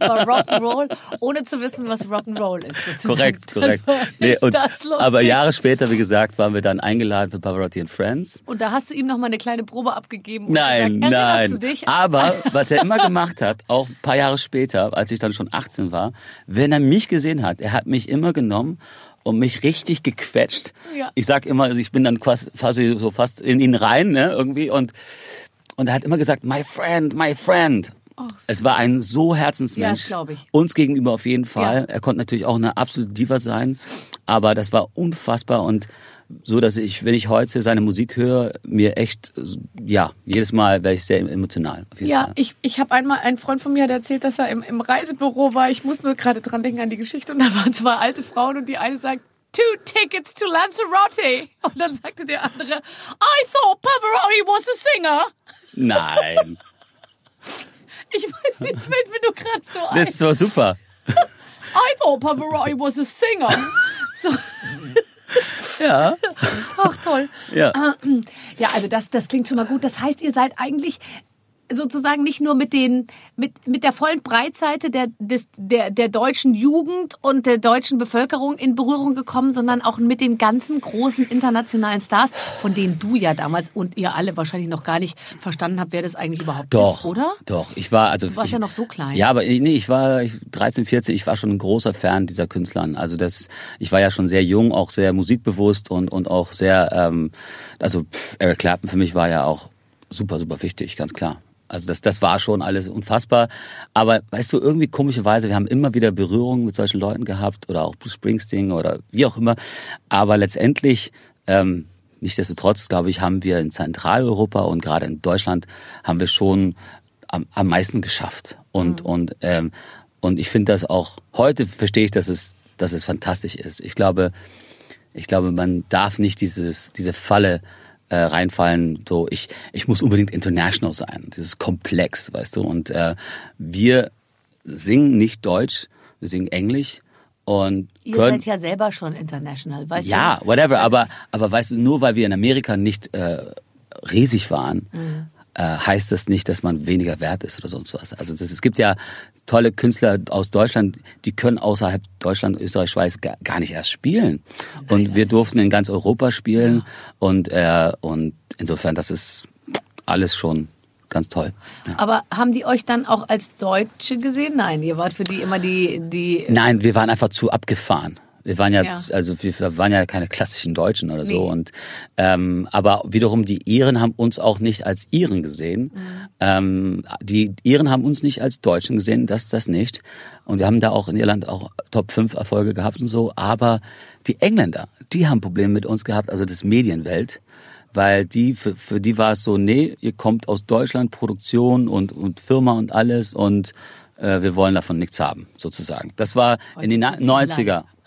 Rock'n'Roll, ohne zu wissen, was Rock'n'Roll ist. Sozusagen. Korrekt, korrekt. Also, Nee, ist und, aber Jahre später, wie gesagt, waren wir dann eingeladen für Pavarotti and Friends. Und da hast du ihm noch mal eine kleine Probe abgegeben. Nein, gesagt, nein. Aber was er immer gemacht hat, auch ein paar Jahre später, als ich dann schon 18 war, wenn er mich gesehen hat, er hat mich immer genommen und mich richtig gequetscht. Ja. Ich sag immer, also ich bin dann quasi, so fast in ihn rein, ne, irgendwie und und er hat immer gesagt, my friend, my friend. Ach, es war ein so Ja, Herzensmensch. glaub ich. Uns gegenüber auf jeden Fall. Ja. Er konnte natürlich auch eine absolute Diva sein, aber das war unfassbar und so, dass ich, wenn ich heute seine Musik höre, mir echt, ja, jedes Mal wäre ich sehr emotional. Ja, Fall. ich, ich habe einmal, ein Freund von mir hat erzählt, dass er im, im Reisebüro war. Ich muss nur gerade dran denken an die Geschichte. Und da waren zwei alte Frauen und die eine sagt, two tickets to Lanzarote. Und dann sagte der andere, I thought Pavarotti was a singer. Nein, Ich weiß nicht, es fällt mir nur gerade so ein. das war super. I thought Pavarotti was a singer. So, Ja, ach toll. ja. Ja, also das, das klingt schon mal gut. Das heißt, ihr seid eigentlich sozusagen nicht nur mit den mit mit der vollen Breitseite der des, der der deutschen Jugend und der deutschen Bevölkerung in Berührung gekommen, sondern auch mit den ganzen großen internationalen Stars, von denen du ja damals und ihr alle wahrscheinlich noch gar nicht verstanden habt, wer das eigentlich überhaupt Doch, ist, oder? doch. Ich war also. Du warst ich, ja noch so klein. Ja, aber nee, ich war ich, 13, 14. Ich war schon ein großer Fan dieser Künstlern. Also das, ich war ja schon sehr jung, auch sehr musikbewusst und und auch sehr, ähm, also Eric Clapton für mich war ja auch super, super wichtig, ganz klar. Also das, das war schon alles unfassbar. Aber weißt du, irgendwie komischerweise, wir haben immer wieder Berührungen mit solchen Leuten gehabt oder auch Bruce Springsteen oder wie auch immer. Aber letztendlich, ähm, nichtsdestotrotz, glaube ich, haben wir in Zentraleuropa und gerade in Deutschland haben wir schon am, am meisten geschafft. Und, und, ähm, und ich finde das auch, heute verstehe ich, dass es, dass es fantastisch ist. Ich glaube, ich glaube, man darf nicht dieses, diese Falle äh, reinfallen, so ich, ich muss unbedingt international sein. Das ist komplex, weißt du. Und äh, wir singen nicht Deutsch, wir singen Englisch und Ihr können. seid ja selber schon international, weißt Ja, du? whatever. Aber, aber weißt du, nur weil wir in Amerika nicht äh, riesig waren, äh, heißt das nicht, dass man weniger wert ist oder sonst was. Also das, es gibt ja tolle Künstler aus Deutschland, die können außerhalb Deutschland, Österreich, Schweiz gar, nicht erst spielen. und wir durften in ganz Europa spielen und äh, und insofern, das ist alles schon ganz toll. Ja. Aber haben die euch dann auch als Deutsche gesehen? Nein, ihr wart für die immer die die Nein, wir waren einfach zu abgefahren. Wir waren ja, Ja. also wir waren ja keine klassischen Deutschen oder so. Nee. Und ähm, aber wiederum die Iren haben uns auch nicht als Iren gesehen. Ähm, die Iren haben uns nicht als Deutschen gesehen, das das nicht. Und wir haben da auch in Irland auch Top 5 Erfolge gehabt und so. Aber die Engländer, die haben Probleme mit uns gehabt, also das Medienwelt. Weil die, für, für die war es so, nee, ihr kommt aus Deutschland, Produktion und, und Firma und alles und äh, wir wollen davon nichts haben, sozusagen. Das war in den Na- tut's mir 90er. Ich,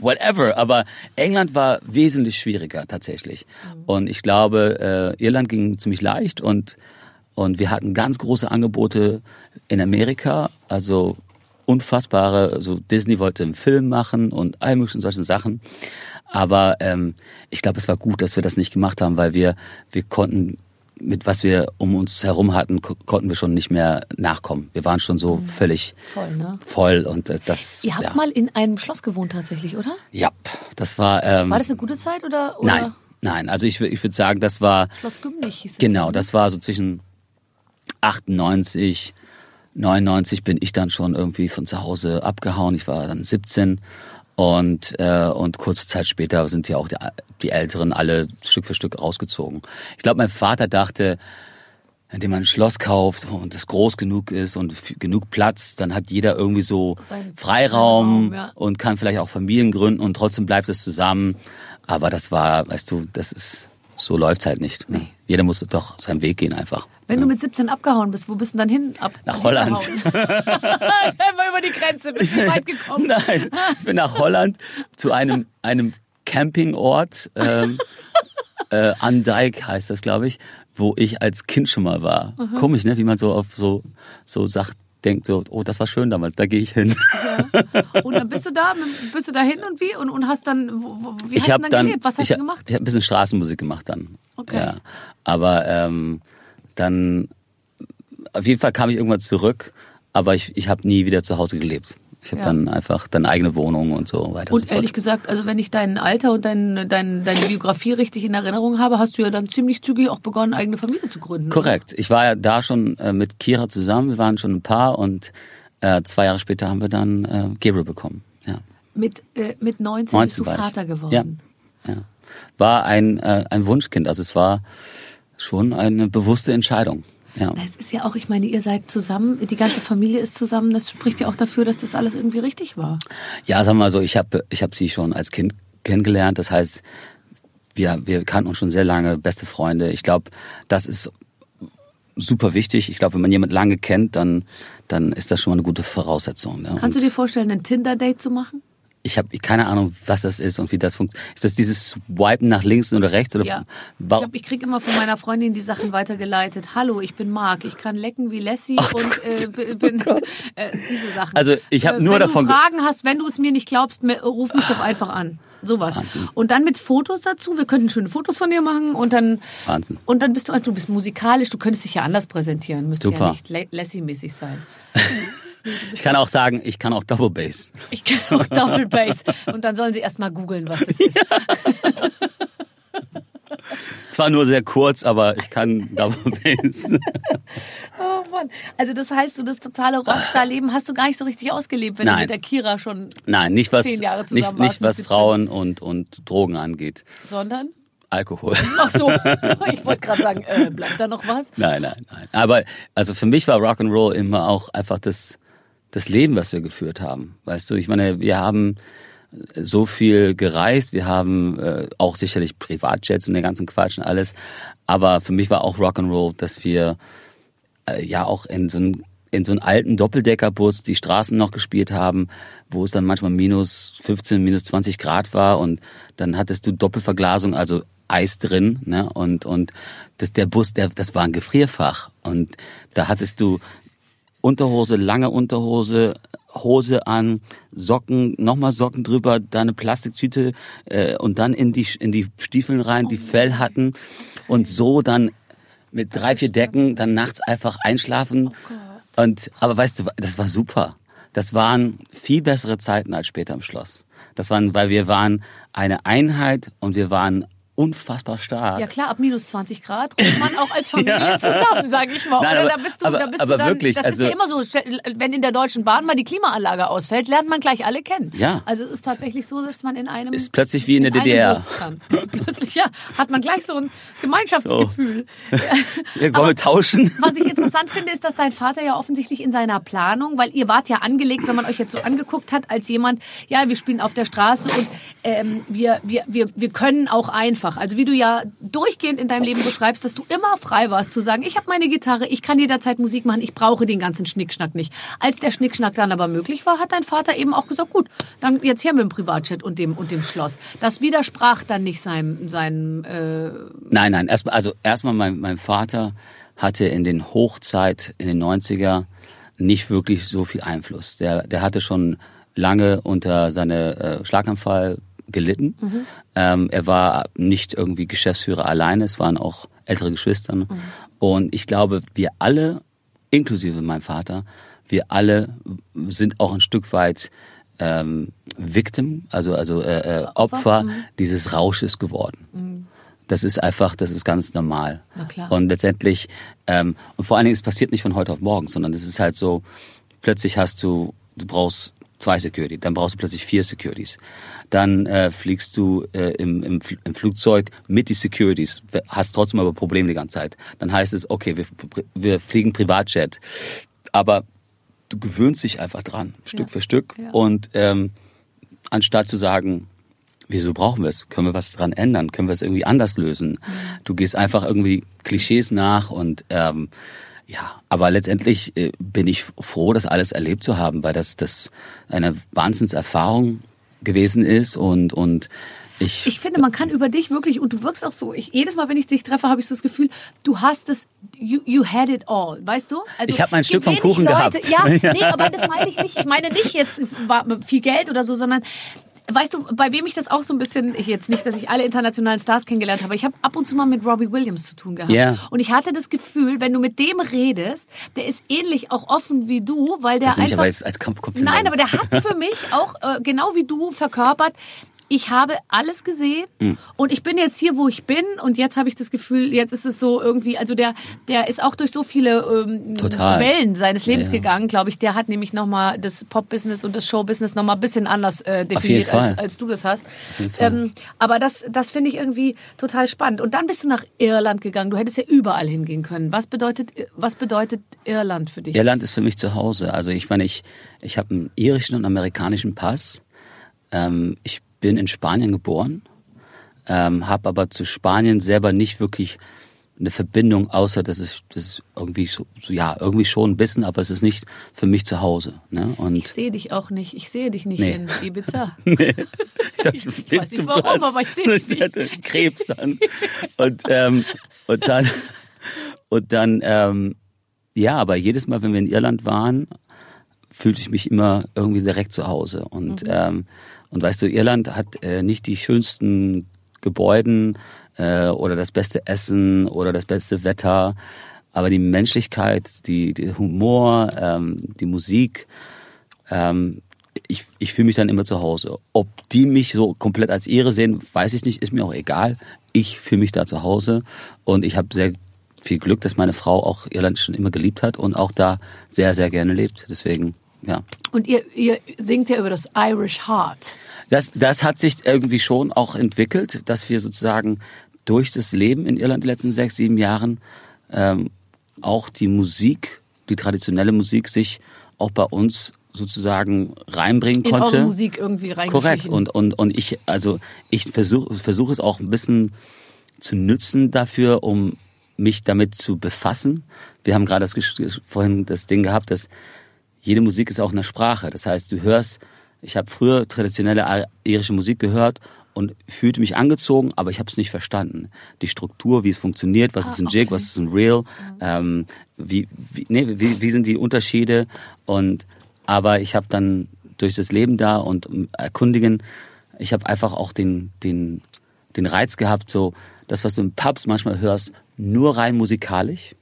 whatever, aber England war wesentlich schwieriger tatsächlich. Und ich glaube, äh, Irland ging ziemlich leicht und, und wir hatten ganz große Angebote in Amerika, also unfassbare, also Disney wollte einen Film machen und all möglichen solchen Sachen. Aber ähm, ich glaube, es war gut, dass wir das nicht gemacht haben, weil wir, wir konnten mit was wir um uns herum hatten, ko- konnten wir schon nicht mehr nachkommen. Wir waren schon so völlig Voll, ne? voll und äh, das. Ihr habt ja. mal in einem Schloss gewohnt tatsächlich, oder? Ja, das war. Ähm, War das eine gute Zeit oder? oder nein, nein. Also ich, ich würde sagen, das war Schloss Gümlich hieß es. genau, ne? das war so zwischen 98, 99 bin ich dann schon irgendwie von zu Hause abgehauen. Ich war dann 17 und äh, und kurze Zeit später sind ja auch die, die Älteren alle Stück für Stück rausgezogen. Ich glaube, mein Vater dachte, indem man ein Schloss kauft und es groß genug ist und genug Platz, dann hat jeder irgendwie so Freiraum Freiraum, ja. und kann vielleicht auch Familien gründen und trotzdem bleibt es zusammen. Aber das war, weißt du, das ist so läuft's halt nicht. Ne? Jeder muss doch seinen Weg gehen einfach. Wenn du mit 17 abgehauen bist, wo bist du denn dann hin? Ab Nach Holland. Einmal über die Grenze, bist du weit gekommen. Nein, ich bin nach Holland zu einem, einem Campingort, ähm, äh, Andijk heißt das, glaube ich, wo ich als Kind schon mal war. Komisch, ne? Wie man so auf so, so sagt, denkt so, oh, das war schön damals, da gehe ich hin. Und dann bist du da, bist du da hin und wie? Und, und hast dann, wo, wie hast ich du habe dann, dann, gelebt? Was hast ich, du gemacht? Ich habe ein bisschen Straßenmusik gemacht dann. Okay. Ja, aber ähm, dann auf jeden Fall kam ich irgendwann zurück, aber ich, ich habe nie wieder zu Hause gelebt. Ich habe Ja. dann einfach dann eigene Wohnung und so weiter und, so Und fort. ehrlich gesagt, also wenn ich dein Alter und dein, dein, deine Biografie richtig in Erinnerung habe, hast du ja dann ziemlich zügig auch begonnen, eigene Familie zu gründen. oder? Korrekt. Ich war ja da schon äh, mit Kira zusammen. Wir waren schon ein Paar und äh, zwei Jahre später haben wir dann äh, Gabriel bekommen. Ja. Mit, äh, mit 19, 19 bist du. Vater geworden. Ja. ja. War ein, äh, ein Wunschkind. Also es war schon eine bewusste Entscheidung. Ja. Es ist ja auch, ich meine, ihr seid zusammen, die ganze Familie ist zusammen. Das spricht ja auch dafür, dass das alles irgendwie richtig war. Ja, sagen wir mal so, ich habe ich hab sie schon als Kind kennengelernt. Das heißt, wir, wir kannten uns schon sehr lange, beste Freunde. Ich glaube, das ist super wichtig. Ich glaube, wenn man jemanden lange kennt, dann, dann ist das schon mal eine gute Voraussetzung. Ne? Kannst du Und dir vorstellen, ein Tinder-Date zu machen? Ich habe keine Ahnung, was das ist und wie das funktioniert. Ist das dieses Swipen nach links oder rechts? Oder Ja. Ich, ich kriege immer von meiner Freundin die Sachen weitergeleitet. Hallo, ich bin Marc. Ich kann lecken wie Lassie Ach du und äh, b- bin äh, diese Sachen. Also, ich hab Äh, nur wenn davon du ge- Fragen hast, wenn du es mir nicht glaubst, ruf mich doch einfach an. Sowas. Wahnsinn. Und dann mit Fotos dazu. Wir könnten schöne Fotos von dir machen und dann Wahnsinn. und dann bist du einfach, du bist musikalisch. Du könntest dich ja anders präsentieren. Müsste ja nicht La- Lassie-mäßig sein. Ich kann auch sagen, ich kann auch Double Bass. Ich kann auch Double Bass. Und dann sollen sie erst mal googeln, was das ist. Zwar nur sehr kurz, aber ich kann Double Bass. Oh Mann. Also das heißt, du das totale Rockstar-Leben hast du gar nicht so richtig ausgelebt, wenn du Nein. mit der Kira schon, Nein, nicht was, Zehn Jahre zusammen nicht, warst nicht was 17. Frauen und, und Drogen angeht. sondern? Alkohol. Ach so, ich wollte gerade sagen, äh, bleibt da noch was? Nein, nein, nein. Aber also für mich war Rock'n'Roll immer auch einfach das, das Leben, was wir geführt haben. Weißt du, ich meine, wir haben so viel gereist, wir haben äh, auch sicherlich Privatjets und den ganzen Quatsch und alles. Aber für mich war auch Rock'n'Roll, dass wir äh, ja auch in so einen in so alten Doppeldeckerbus die Straßen noch gespielt haben, wo es dann manchmal minus 15, minus 20 Grad war und dann hattest du Doppelverglasung, also Eis drin, ne? Und und das der Bus, der das war ein Gefrierfach und da hattest du Unterhose, lange Unterhose, Hose an, Socken, nochmal Socken drüber, dann eine Plastiktüte äh, und dann in die in die Stiefeln rein, die Fell hatten und so dann mit drei vier Decken dann nachts einfach einschlafen und aber weißt du, das war super. Das waren viel bessere Zeiten als später im Schloss. Das waren, weil wir waren eine Einheit und wir waren unfassbar stark. Ja klar, ab minus 20 Grad ruft man auch als Familie zusammen, sage ich mal. Nein, Oder aber- da bist du, aber- da bist aber du dann, wirklich, das also- ist ja immer so, wenn in der Deutschen Bahn mal die Klimaanlage ausfällt, lernt man gleich alle kennen. Ja. Also es ist tatsächlich so, dass man in einem Ist plötzlich wie in der einem DDR. Plötzlich, ja, hat man gleich so ein Gemeinschaftsgefühl. Wir wollen wir tauschen. Was ich interessant finde, ist, dass dein Vater ja offensichtlich in seiner Planung, weil ihr wart ja angelegt, wenn man euch jetzt so angeguckt hat, als jemand, ja, wir spielen auf der Straße und ähm, wir, wir, wir, wir können auch ein einfach. Also wie du ja durchgehend in deinem Leben beschreibst, dass du immer frei warst zu sagen, ich habe meine Gitarre, ich kann jederzeit Musik machen, ich brauche den ganzen Schnickschnack nicht. Als der Schnickschnack dann aber möglich war, hat dein Vater eben auch gesagt, gut, dann jetzt her mit dem Privatchat und dem und dem Schloss. Das widersprach dann nicht seinem seinem äh Nein, nein, erstmal also erstmal mein mein Vater hatte in den Hochzeit in den 90er nicht wirklich so viel Einfluss. Der der hatte schon lange unter seine äh, Schlaganfall gelitten. Mhm. Ähm, er war nicht irgendwie Geschäftsführer alleine, es waren auch ältere Geschwister. Mhm. Und ich glaube, wir alle, inklusive mein Vater, wir alle sind auch ein Stück weit ähm, Victim, also also äh, äh, Opfer mhm. dieses Rausches geworden. Das ist einfach, das ist ganz normal. Na klar. Und letztendlich, ähm, und vor allen Dingen, es passiert nicht von heute auf morgen, sondern es ist halt so, plötzlich hast du, du brauchst zwei Security, dann brauchst du plötzlich vier Securities. Dann äh, fliegst du äh, im, im, im Flugzeug mit die Securities, hast trotzdem aber Probleme die ganze Zeit. Dann heißt es, okay, wir, wir fliegen Privatjet. Aber du gewöhnst dich einfach dran, Stück Ja. für Stück. Ja. Und ähm, anstatt zu sagen, wieso brauchen wir es? Können wir was dran ändern? Können wir es irgendwie anders lösen? Du gehst einfach irgendwie Klischees nach und ähm, ja, aber letztendlich äh, bin ich froh, das alles erlebt zu haben, weil das, das eine Wahnsinnserfahrung gewesen ist und, und ich, Ich finde, man kann über dich wirklich, und du wirkst auch so, ich, jedes Mal, wenn ich dich treffe, habe ich so das Gefühl, du hast es, you, you had it all, weißt du? Also, Ich hab mein Stück vom Kuchen Leute, gehabt. Ja, nee, aber das meine ich nicht. Ich meine nicht jetzt viel Geld oder so, sondern Weißt du, bei wem ich das auch so ein bisschen, ich jetzt nicht, dass ich alle internationalen Stars kennengelernt habe, ich habe ab und zu mal mit Robbie Williams zu tun gehabt. Ja. Und ich hatte das Gefühl, wenn du mit dem redest, der ist ähnlich auch offen wie du, weil der das nehme ich einfach aber als Kampfkompliment. Nein, aber der hat für mich auch, äh, genau wie du, verkörpert, ich habe alles gesehen Hm. und ich bin jetzt hier, wo ich bin und jetzt habe ich das Gefühl, jetzt ist es so irgendwie, also der, der ist auch durch so viele ähm. Wellen seines Lebens Ja, ja. gegangen, glaube ich. Der hat nämlich nochmal das Pop-Business und das Show-Business nochmal ein bisschen anders äh, definiert, als, als du das hast. Ähm, aber das, das finde ich irgendwie total spannend. Und dann bist du nach Irland gegangen. Du hättest ja überall hingehen können. Was bedeutet, was bedeutet Irland für dich? Irland ist für mich zu Hause. Also ich meine, ich, ich habe einen irischen und amerikanischen Pass. Ähm, ich bin in Spanien geboren, ähm, habe aber zu Spanien selber nicht wirklich eine Verbindung, außer dass es das irgendwie so, ja irgendwie schon ein bisschen, aber es ist nicht für mich zu Hause. Ne? Und Ich sehe dich auch nicht. Ich sehe dich nicht Nee. in Ibiza. ich, dachte, Ich weiß nicht warum, aber ich sehe dich Ich hatte Krebs dann. Und, ähm, und dann, und dann, ähm, ja, aber jedes Mal, wenn wir in Irland waren, fühlte ich mich immer irgendwie direkt zu Hause. Und, ähm, und weißt du, Irland hat äh, nicht die schönsten Gebäuden äh, oder das beste Essen oder das beste Wetter, aber die Menschlichkeit, die, die Humor, ähm, die Musik, ähm, ich, ich fühle mich dann immer zu Hause. Ob die mich so komplett als Ehre sehen, weiß ich nicht, ist mir auch egal. Ich fühle mich da zu Hause und ich habe sehr viel Glück, dass meine Frau auch Irland schon immer geliebt hat und auch da sehr, sehr gerne lebt. Deswegen, ja. Und ihr, ihr singt ja über das Irish Heart. Das, das hat sich irgendwie schon auch entwickelt, dass wir sozusagen durch das Leben in Irland die letzten sechs, sieben Jahren ähm, auch die Musik, die traditionelle Musik sich auch bei uns sozusagen reinbringen In konnte. eure Musik irgendwie. Korrekt. Und, und, und ich, also ich versuche versuch es auch ein bisschen zu nützen dafür, um mich damit zu befassen. Wir haben gerade das, vorhin das Ding gehabt, dass jede Musik ist auch eine Sprache. Das heißt, du hörst, ich habe früher traditionelle irische Musik gehört und fühlte mich angezogen, aber ich habe es nicht verstanden. Die Struktur, wie es funktioniert, was Ah, ist ein Jig, okay. was ist ein Reel, ähm, wie, wie, nee, wie, wie sind die Unterschiede und aber ich habe dann durch das Leben da und um, erkundigen, ich habe einfach auch den, den, den Reiz gehabt, so das, was du in Pubs manchmal hörst, nur rein musikalisch,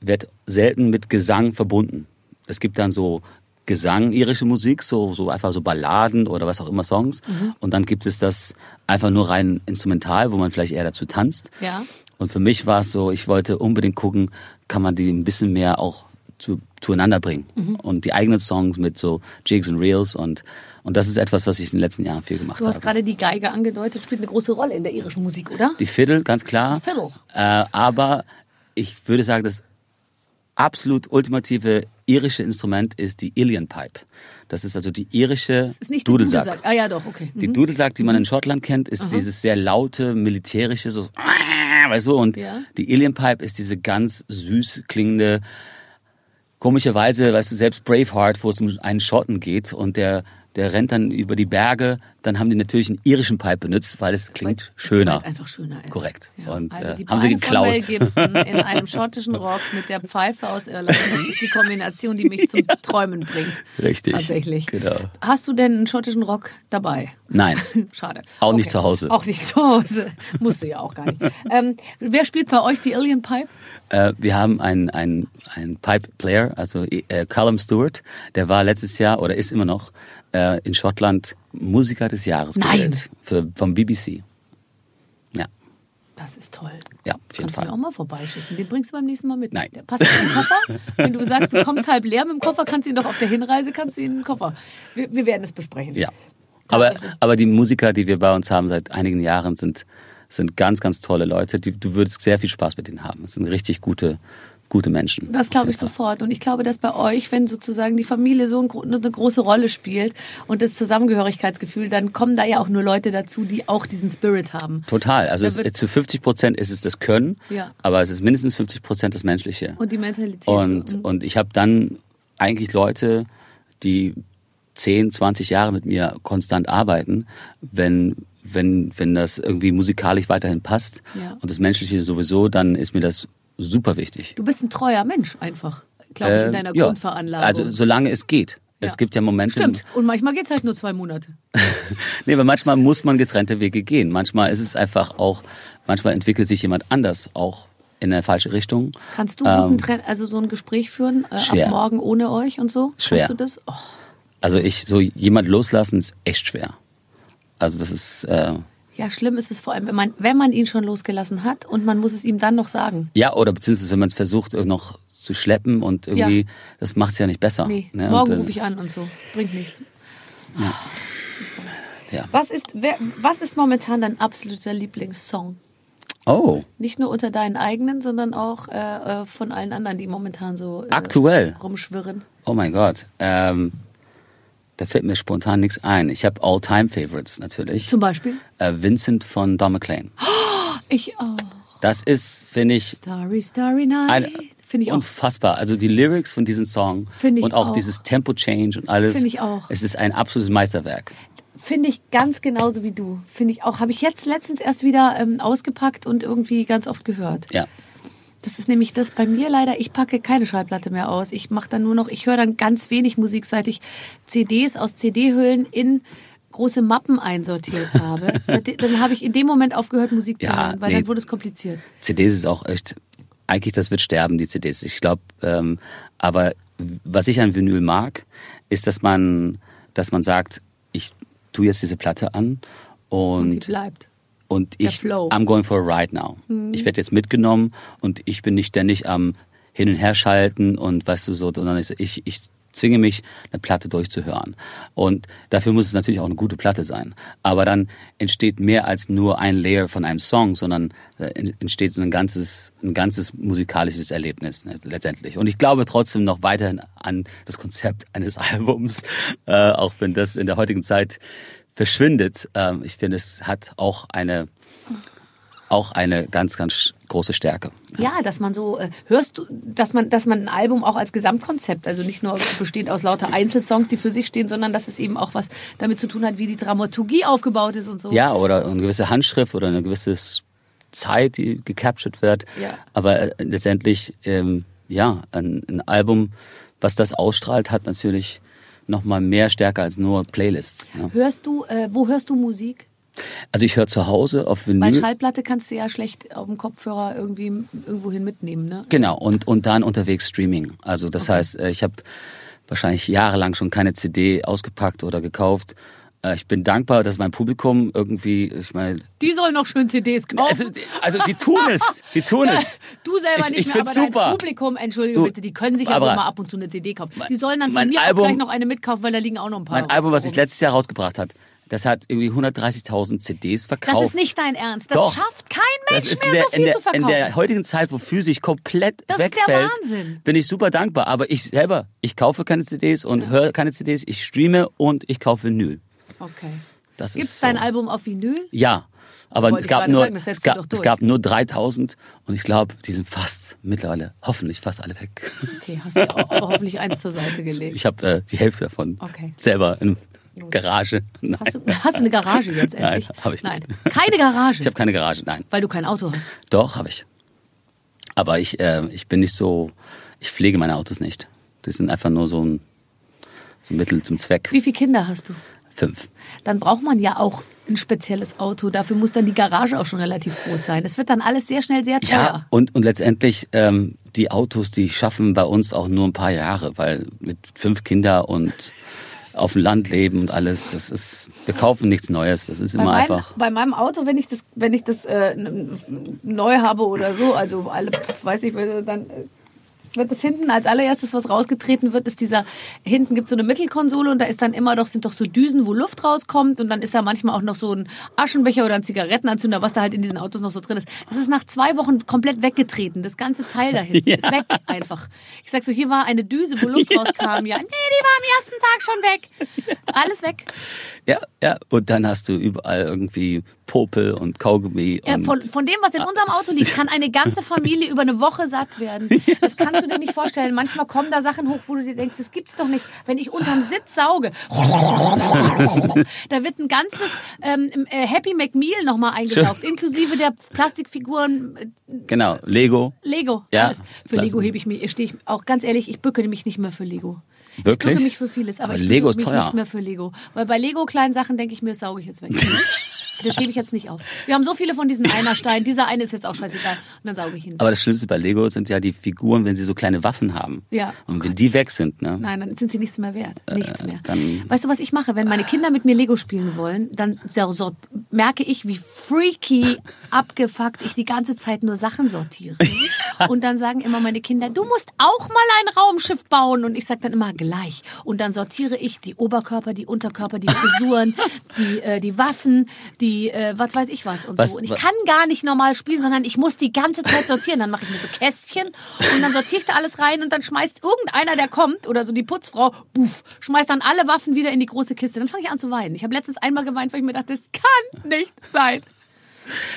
wird selten mit Gesang verbunden. Es gibt dann so Gesang, irische Musik, so, so einfach so Balladen oder was auch immer Songs. Und dann gibt es das einfach nur rein instrumental, wo man vielleicht eher dazu tanzt. Ja. Und für mich war es so, ich wollte unbedingt gucken, kann man die ein bisschen mehr auch zu, zueinander bringen. Und die eigenen Songs mit so Jigs und Reels und, und das ist etwas, was ich in den letzten Jahren viel gemacht Du hast habe. gerade die Geige angedeutet, spielt eine große Rolle in der irischen Musik, oder? Die Fiddle, ganz klar. Die Fiddle. Äh, aber ich würde sagen, dass absolut ultimative irische Instrument ist die Ilian Pipe. Das ist also die irische Das ist nicht Dudelsack. Dudelsack. Ah ja, doch, okay. Die Mhm. Dudelsack, die man in Schottland kennt, ist dieses sehr laute, militärische, so, weißt du, und Ja. die Ilian Pipe ist diese ganz süß klingende, komischerweise, weißt du, selbst Braveheart, wo es um einen Schotten geht und der, der rennt dann über die Berge, dann haben die natürlich einen irischen Pipe benutzt, weil es klingt schöner. Weil es einfach schöner ist. Korrekt. Ja. Und, also äh, die haben sie geklaut. Von Mel Gibson in einem schottischen Rock mit der Pfeife aus Irland. Das ist die Kombination, die mich zum Träumen bringt. Richtig. Tatsächlich. Genau. Hast du denn einen schottischen Rock dabei? Nein. Schade. Auch nicht zu Hause. Auch nicht zu Hause. Musst du ja auch gar nicht. Ähm, wer spielt bei euch die Alien Pipe? Äh, wir haben einen, einen, einen Pipe Player, also äh, Callum Stewart, der war letztes Jahr oder ist immer noch äh, in Schottland Musiker des Jahres Nein. gewählt für, vom BBC. Ja, Das ist toll. ja, auf jeden Kannst du mir Fall. auch mal vorbeischicken. Den bringst du beim nächsten Mal mit. Nein. Der passt in den Koffer. Wenn du sagst, du kommst halb leer mit dem Koffer, kannst du ihn doch auf der Hinreise, kannst du ihn in den Koffer. Wir, wir werden es besprechen. Ja. Aber, aber die Musiker, die wir bei uns haben seit einigen Jahren, sind, sind ganz, ganz tolle Leute. Die, du würdest sehr viel Spaß mit ihnen haben. Es sind richtig gute, gute Menschen. Das glaube ich sofort. Und ich glaube, dass bei euch, wenn sozusagen die Familie so gro- eine große Rolle spielt und das Zusammengehörigkeitsgefühl, dann kommen da ja auch nur Leute dazu, die auch diesen Spirit haben. Total. Also es, zu 50 Prozent ist es das Können, Ja. aber es ist mindestens 50 Prozent das Menschliche. Und die Mentalität. Und, so. Mhm. und ich habe dann eigentlich Leute, die 10, 20 Jahre mit mir konstant arbeiten, wenn, wenn, wenn das irgendwie musikalisch weiterhin passt Ja. und das Menschliche sowieso, dann ist mir das super wichtig. Du bist ein treuer Mensch einfach, glaube ich, in Ähm, deiner ja. Grundveranlagung. Also solange es geht. Ja. Es gibt ja Momente. Stimmt. Und manchmal geht es halt nur zwei Monate. Nee, aber manchmal muss man getrennte Wege gehen. Manchmal ist es einfach auch, manchmal entwickelt sich jemand anders auch in eine falsche Richtung. Kannst du Ähm, also so ein Gespräch führen, äh, schwer. ab morgen ohne euch und so? Schwer. Kannst du das? Oh, Also ich, so jemand loslassen ist echt schwer. Also das ist, äh, ja, schlimm ist es vor allem, wenn man, wenn man ihn schon losgelassen hat und man muss es ihm dann noch sagen. ja, oder beziehungsweise wenn man es versucht noch zu schleppen und irgendwie, Ja. das macht es ja nicht besser. Nee, ne? morgen äh, rufe ich an und so. Bringt nichts. Ja. Was ist, wer, was ist momentan dein absoluter Lieblingssong? Oh, Nicht nur unter deinen eigenen, sondern auch äh, äh, von allen anderen, die momentan so äh, aktuell. rumschwirren. Oh mein Gott. Ähm, da fällt mir spontan nichts ein. Ich habe All-Time-Favorites natürlich. Zum Beispiel? Äh, Vincent von Don McLean. Ich auch. Das ist, finde ich, Starry, Starry Night. Finde ich auch. unfassbar. Also die Lyrics von diesem Song Finde ich und auch, auch. dieses Tempo-Change und alles. Finde ich auch. Es ist ein absolutes Meisterwerk. Finde ich ganz genauso wie du. Finde ich auch. Habe ich jetzt letztens erst wieder ähm, ausgepackt und irgendwie ganz oft gehört. Ja. Das ist nämlich das bei mir leider. Ich packe keine Schallplatte mehr aus. Ich mache dann nur noch, ich höre dann ganz wenig Musik, seit ich CDs aus CD-Hüllen in große Mappen einsortiert habe. Seitdem- dann habe ich in dem Moment aufgehört, Musik zu Ja, hören, weil nee. dann wurde es kompliziert. CDs ist auch echt, eigentlich das wird sterben, die CDs. Ich glaube, ähm, aber was ich an Vinyl mag, ist, dass man, dass man sagt, ich tue jetzt diese Platte an Und die und, bleibt. Und ich. Mhm. I'm going for a ride now. Ich werde jetzt mitgenommen und ich bin nicht ständig am Hin und Her schalten und weißt du so, sondern ich, ich, zwinge mich, eine Platte durchzuhören. Und dafür muss es natürlich auch eine gute Platte sein. Aber dann entsteht mehr als nur ein Layer von einem Song, sondern äh, entsteht ein ganzes, ein ganzes musikalisches Erlebnis ne, letztendlich. Und ich glaube trotzdem noch weiterhin an das Konzept eines Albums, äh, auch wenn das in der heutigen Zeit verschwindet. Ähm, ich finde, es hat auch eine auch eine ganz, ganz große Stärke. Ja, dass man so äh, hörst du, dass man, dass man ein Album auch als Gesamtkonzept, also nicht nur besteht aus lauter Einzelsongs, die für sich stehen, sondern dass es eben auch was damit zu tun hat, wie die Dramaturgie aufgebaut ist und so. Ja, oder eine gewisse Handschrift oder eine gewisse Zeit, die gecaptured wird. Ja. Aber äh, letztendlich, ähm, ja, ein, ein Album, was das ausstrahlt, hat natürlich noch mal mehr Stärke als nur Playlists. Ne? Hörst du, äh, wo hörst du Musik? Also ich höre zu Hause auf Weil Vinyl. Schallplatte kannst du ja schlecht auf dem Kopfhörer irgendwie irgendwohin mitnehmen, ne? Genau, und, und dann unterwegs Streaming. Also das heißt, äh, ich habe wahrscheinlich jahrelang schon keine CD ausgepackt oder gekauft. Äh, Ich bin dankbar, dass mein Publikum irgendwie, ich meine, Die sollen noch schön CDs kaufen. also, die- also die tun es, die tun es. Du selber Ich- nicht ich mehr, aber super. dein Publikum, entschuldige Du, bitte, die können sich ja Barbara, wohl mal ab und zu eine CD kaufen. Die sollen dann von mir Album- auch gleich noch eine mitkaufen, weil da liegen auch noch ein paar Mein Album, was ich letztes Jahr rausgebracht hat, Das hat irgendwie 130.000 CDs Das verkauft. ist nicht dein Ernst. Das Doch. schafft kein Mensch das mehr, der, so viel der, zu verkaufen. in der heutigen Zeit, wo Physik komplett Das ist der wegfällt, Wahnsinn. bin ich super dankbar. Aber ich selber, ich kaufe keine CDs und höre keine CDs, ich streame und ich kaufe Vinyl. Okay. Gibt es so. dein Album auf Vinyl? Ja, aber Wollte es gab, nur, sagen, das es, gab, es gab nur 3000 und ich glaube, die sind fast mittlerweile, hoffentlich fast alle weg. Okay, hast du auch, aber hoffentlich eins zur Seite gelegt. Ich habe äh, die Hälfte davon Okay. selber in Garage. Nein. Hast du, hast du eine Garage jetzt endlich? Nein, hab ich Nein, nicht. keine Garage, Ich habe keine Garage, nein. weil du kein Auto hast. Doch, habe ich. Aber ich, äh, ich bin nicht so, ich pflege meine Autos nicht. Die sind einfach nur so ein, so ein Mittel zum Zweck. Wie viele Kinder hast du? Fünf. Dann braucht man ja auch ein spezielles Auto. Dafür muss dann die Garage auch schon relativ groß sein. Es wird dann alles sehr schnell sehr teuer. Ja, und, und letztendlich, ähm, die Autos, die schaffen bei uns auch nur ein paar Jahre, weil mit fünf Kindern und auf dem Land leben und alles, das ist, wir kaufen nichts Neues, das ist Bei, immer mein, einfach. bei meinem Auto, wenn ich das, wenn ich das äh, neu habe oder so, also alle, weiß ich, dann äh, wird das hinten als allererstes, was rausgetreten wird, ist dieser, hinten gibt es so eine Mittelkonsole und da ist dann immer doch, sind doch so Düsen, wo Luft rauskommt und dann ist da manchmal auch noch so ein Aschenbecher oder ein Zigarettenanzünder, was da halt in diesen Autos noch so drin ist. Das ist nach zwei Wochen komplett weggetreten. Das ganze Teil da hinten ist weg einfach. Ich sag so, hier war eine Düse, wo Luft rauskam. Ja, nee, die war am ersten Tag schon weg. Alles weg. Ja, ja, und dann hast du überall irgendwie Popel und Kaugummi. Ja, und von, von dem, was in unserem Auto liegt, kann eine ganze Familie über eine Woche satt werden. Das kannst du dir nicht vorstellen. Manchmal kommen da Sachen hoch, wo du dir denkst, das gibt's doch nicht. Wenn ich unterm Sitz sauge, da wird ein ganzes ähm, äh, Happy McMeal nochmal eingesaugt, inklusive der Plastikfiguren äh, Genau, Lego. Lego. Ja, alles. Für. Lego hebe ich mich, stehe ich auch ganz ehrlich, ich bücke mich nicht mehr für Lego. Wirklich? Ich bücke mich für vieles, aber, Aber ich Lego bücke ist mich teuer. nicht mehr für Lego. Weil bei Lego kleinen Sachen denke ich mir, das sauge ich jetzt weg. Das hebe ich jetzt nicht auf. Wir haben so viele von diesen Einersteinen. Dieser eine ist jetzt auch scheißegal. Und dann sauge ich ihn. Aber das Schlimmste bei Lego sind ja die Figuren, wenn sie so kleine Waffen haben. Ja. Und wenn die weg sind, ne? Nein, dann sind sie nichts mehr wert. Nichts mehr. Äh, dann- weißt du, was ich mache? Wenn meine Kinder mit mir Lego spielen wollen, dann merke ich, wie freaky abgefuckt ich die ganze Zeit nur Sachen sortiere. Und dann sagen immer meine Kinder, du musst auch mal ein Raumschiff bauen. Und ich sage dann immer gleich. Und dann sortiere ich die Oberkörper, die Unterkörper, die Frisuren, die, äh, die Waffen, die, äh, was weiß ich was und Was- so. Und ich kann gar nicht normal spielen, sondern ich muss die ganze Zeit sortieren. Dann mache ich mir so Kästchen und dann sortiere ich da alles rein und dann schmeißt irgendeiner, der kommt, oder so die Putzfrau, buff, schmeißt dann alle Waffen wieder in die große Kiste. Dann fange ich an zu weinen. Ich habe letztens einmal geweint, weil ich mir dachte, das kann nicht sein.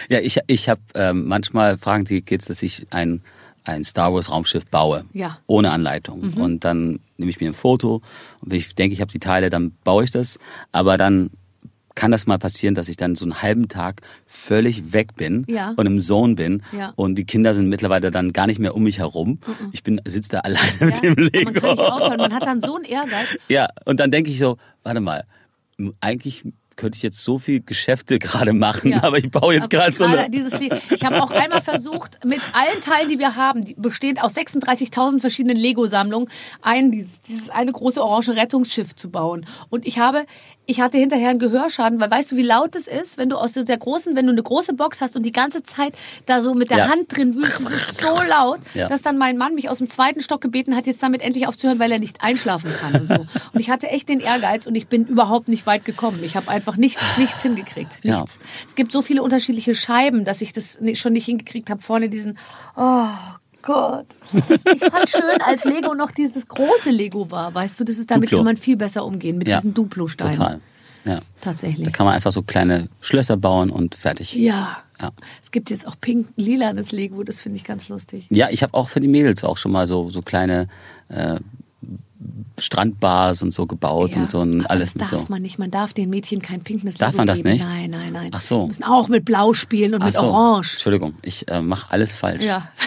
Ja, ich, ich habe ähm, manchmal fragen die Kids, dass ich ein, ein Star Wars Raumschiff baue. Ja. Ohne Anleitung. Und dann nehme ich mir ein Foto und wenn ich denke, ich habe die Teile, dann baue ich das. Aber dann kann das mal passieren, dass ich dann so einen halben Tag völlig weg bin Ja. und im Zone bin Ja. und die Kinder sind mittlerweile dann gar nicht mehr um mich herum. Ich bin sitze da alleine mit Ja? dem Lego. Man kann nicht aufhören. Man hat dann so einen Ehrgeiz. Ja, und dann denke ich so, warte mal, eigentlich könnte ich jetzt so viel Geschäfte gerade machen, Ja. aber ich baue jetzt gerade so eine... Ich habe auch einmal versucht, mit allen Teilen, die wir haben, die bestehend aus 36.000 verschiedenen Lego-Sammlungen, ein, dieses eine große orange Rettungsschiff zu bauen. Und ich habe, ich hatte hinterher einen Gehörschaden, weil weißt du, wie laut es ist, wenn du aus so der großen, wenn du eine große Box hast und die ganze Zeit da so mit der Ja. Hand drin wühlst, es ist so laut, Ja. dass dann mein Mann mich aus dem zweiten Stock gebeten hat, jetzt damit endlich aufzuhören, weil er nicht einschlafen kann und so. Und ich hatte echt den Ehrgeiz und ich bin überhaupt nicht weit gekommen. Ich habe einfach nichts, nichts hingekriegt. Ja. Nichts. Es gibt so viele unterschiedliche Scheiben, dass ich das schon nicht hingekriegt habe. Vorne diesen, oh Gott. Ich fand schön, als Lego noch dieses große Lego war. Weißt du, das ist, damit Duplo. kann man viel besser umgehen mit Ja, diesen Duplo-Steinen. Total. Ja. Da Tatsächlich. kann man einfach so kleine Schlösser bauen und fertig. Ja. Ja. Es gibt jetzt auch pink, lilanes Lego, das finde ich ganz lustig. Ja, ich habe auch für die Mädels auch schon mal so, so kleine äh, Strandbars und so gebaut Ja, und so und aber alles das darf so. man nicht. Man darf den Mädchen kein pinkes Darf Lego man das geben. nicht? Nein, nein, nein. Ach so. Die müssen auch mit Blau spielen und Ach mit so. Orange. Entschuldigung, ich äh, mache alles falsch. Ja.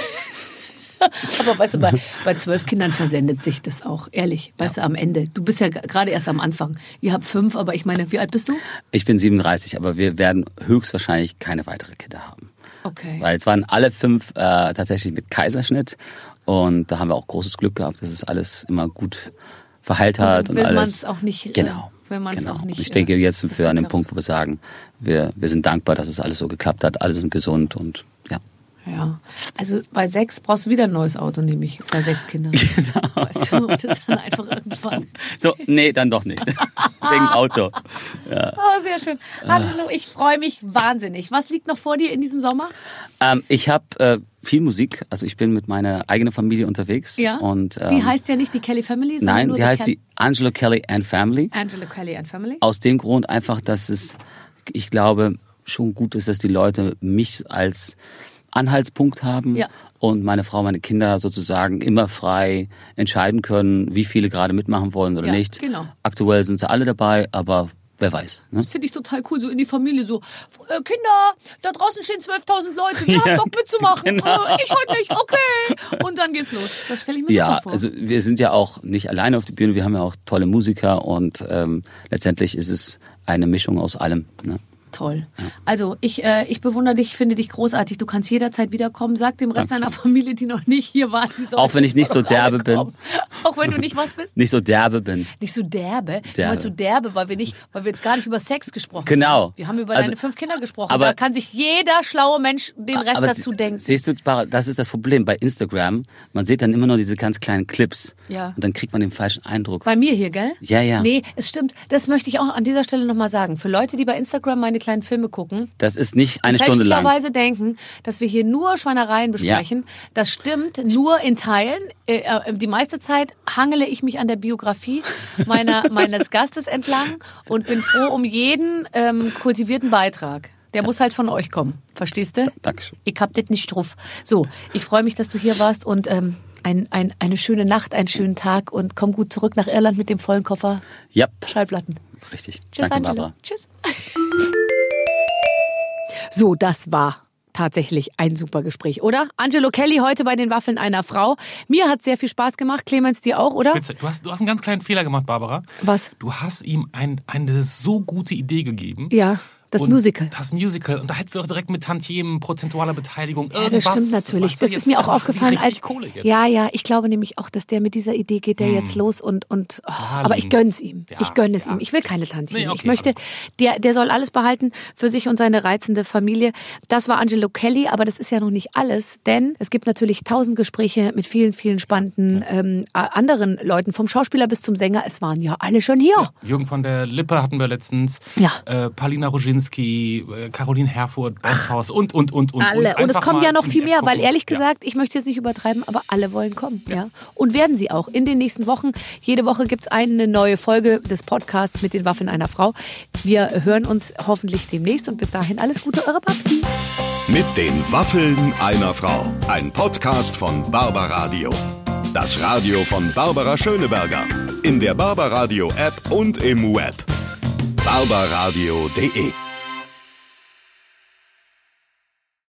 Aber weißt du, bei, bei zwölf Kindern versendet sich das auch, ehrlich. Weißt du, am Ende. Du bist ja gerade erst am Anfang. Ihr habt fünf, aber ich meine, wie alt bist du? Ich bin 37, aber wir werden höchstwahrscheinlich keine weitere Kinder haben. Okay. Weil es waren alle fünf äh, tatsächlich mit Kaiserschnitt und da haben wir auch großes Glück gehabt, dass es alles immer gut verheilt hat und, will alles. man's auch nicht, äh, Genau. will man's genau. auch nicht, ich denke, äh, jetzt sind wir an dem Punkt, wo wir sagen, wir, wir sind dankbar, dass es alles so geklappt hat, alle sind gesund und ja. Also bei sechs brauchst du wieder ein neues Auto, nehme ich, bei sechs Kindern. Genau. Weißt du, das ist dann einfach irgendwann. So, nee, dann doch nicht. Wegen Auto. Ja. Oh, sehr schön. Angelo, ich freue mich wahnsinnig. Was liegt noch vor dir in diesem Sommer? Ähm, ich habe äh, viel Musik. Also ich bin mit meiner eigenen Familie unterwegs. Ja. Und, ähm, die heißt ja nicht die Kelly Family, sondern Nein, die heißt die Angelo Kelly and Family. Angelo Kelly and Family. Aus dem Grund einfach, dass es, ich glaube, schon gut ist, dass die Leute mich als Anhaltspunkt haben Ja. und meine Frau, meine Kinder sozusagen immer frei entscheiden können, wie viele gerade mitmachen wollen oder Ja, nicht. genau. Aktuell sind sie alle dabei, aber wer weiß. Ne? Das finde ich total cool, so in die Familie so, äh, Kinder, da draußen stehen 12.000 Leute, wir haben Bock mitzumachen, genau. äh, ich heute nicht, okay. Und dann geht's los. Das stelle ich mir Ja, super vor. also wir sind ja auch nicht alleine auf der Bühne, wir haben ja auch tolle Musiker und ähm, letztendlich ist es eine Mischung aus allem. Ne? Toll. Also ich, äh, ich bewundere dich, finde dich großartig. Du kannst jederzeit wiederkommen. Sag dem Rest deiner Familie, die noch nicht hier waren, sie Auch wenn ich nicht so derbe bin. Auch wenn du nicht was bist? Nicht so derbe bin. Nicht so derbe. Derbe. so derbe, weil wir nicht, weil wir jetzt gar nicht über Sex gesprochen Genau. haben. Wir haben über Also, deine fünf Kinder gesprochen. aber- da kann sich jeder schlaue Mensch den Rest dazu denken. Siehst du, das ist das Problem bei Instagram. Man sieht dann immer nur diese ganz kleinen Clips. Ja. Und dann kriegt man den falschen Eindruck. Bei mir hier, gell? Ja, ja. Nee, es stimmt. Das möchte ich auch an dieser Stelle nochmal sagen. Für Leute, die bei Instagram meine kleinen Filme gucken, Das ist nicht eine Stunde lang. fälschlicherweise denken, dass wir hier nur Schweinereien besprechen. Das stimmt nur in Teilen. Äh, äh, Die meiste Zeit hangele ich mich an der Biografie meiner, meines Gastes entlang und bin froh um jeden ähm, kultivierten Beitrag. Der muss halt von euch kommen. Verstehst du? Dankeschön. Ich hab das nicht drauf. So, ich freue mich, dass du hier warst und ähm, ein, ein, eine schöne Nacht, einen schönen Tag und komm gut zurück nach Irland mit dem vollen Koffer Ja, Schallplatten. richtig. Tschüss, Danke, Angelo. Barbara. Tschüss. So, das war tatsächlich ein super Gespräch, oder? Angelo Kelly heute bei den Waffeln einer Frau. Mir hat sehr viel Spaß gemacht. Clemens, dir auch, oder? Spitze. Du hast, du hast einen ganz kleinen Fehler gemacht, Barbara. Was? Du hast ihm ein, eine so gute Idee gegeben. Ja, das Und Musical. Das Musical. Und da hättest du doch direkt mit Tantiemen, prozentualer Beteiligung Ja, irgendwas. das stimmt natürlich. Das ist mir auch aufgefallen als Kohle jetzt. ja, ja. Ich glaube nämlich auch, dass der mit dieser Idee geht der jetzt los und und. Oh, aber ich gönn's ihm. Ja, ich gönne es ja. ihm. Ich will keine Tante. Nee, okay, ich möchte, der der soll alles behalten für sich und seine reizende Familie. Das war Angelo Kelly, aber das ist ja noch nicht alles, denn es gibt natürlich tausend Gespräche mit vielen, vielen spannenden ähm, äh, anderen Leuten, vom Schauspieler bis zum Sänger. Es waren ja alle schon hier. Jürgen von der Lippe hatten wir letztens. Ja. Äh, Paulina Roginski, äh, Caroline Herfurth, Bosshaus und, und, und, und. Alle. Und, Und, es kommen ja noch viel mehr, weil ehrlich Ja. gesagt, ich möchte jetzt nicht übertreiben, aber alle wollen kommen. Ja. Und werden sie auch. In den nächsten Wochen, jede Woche gibt's eine neue Folge des Podcasts mit den Waffen einer Frau. Wir hören uns hoffentlich demnächst und bis dahin alles Gute, eure Babsi. Mit den Waffeln einer Frau. Ein Podcast von Barbaradio. Das Radio von Barbara Schöneberger. In der Barbaradio App und im Web. barbaradio.de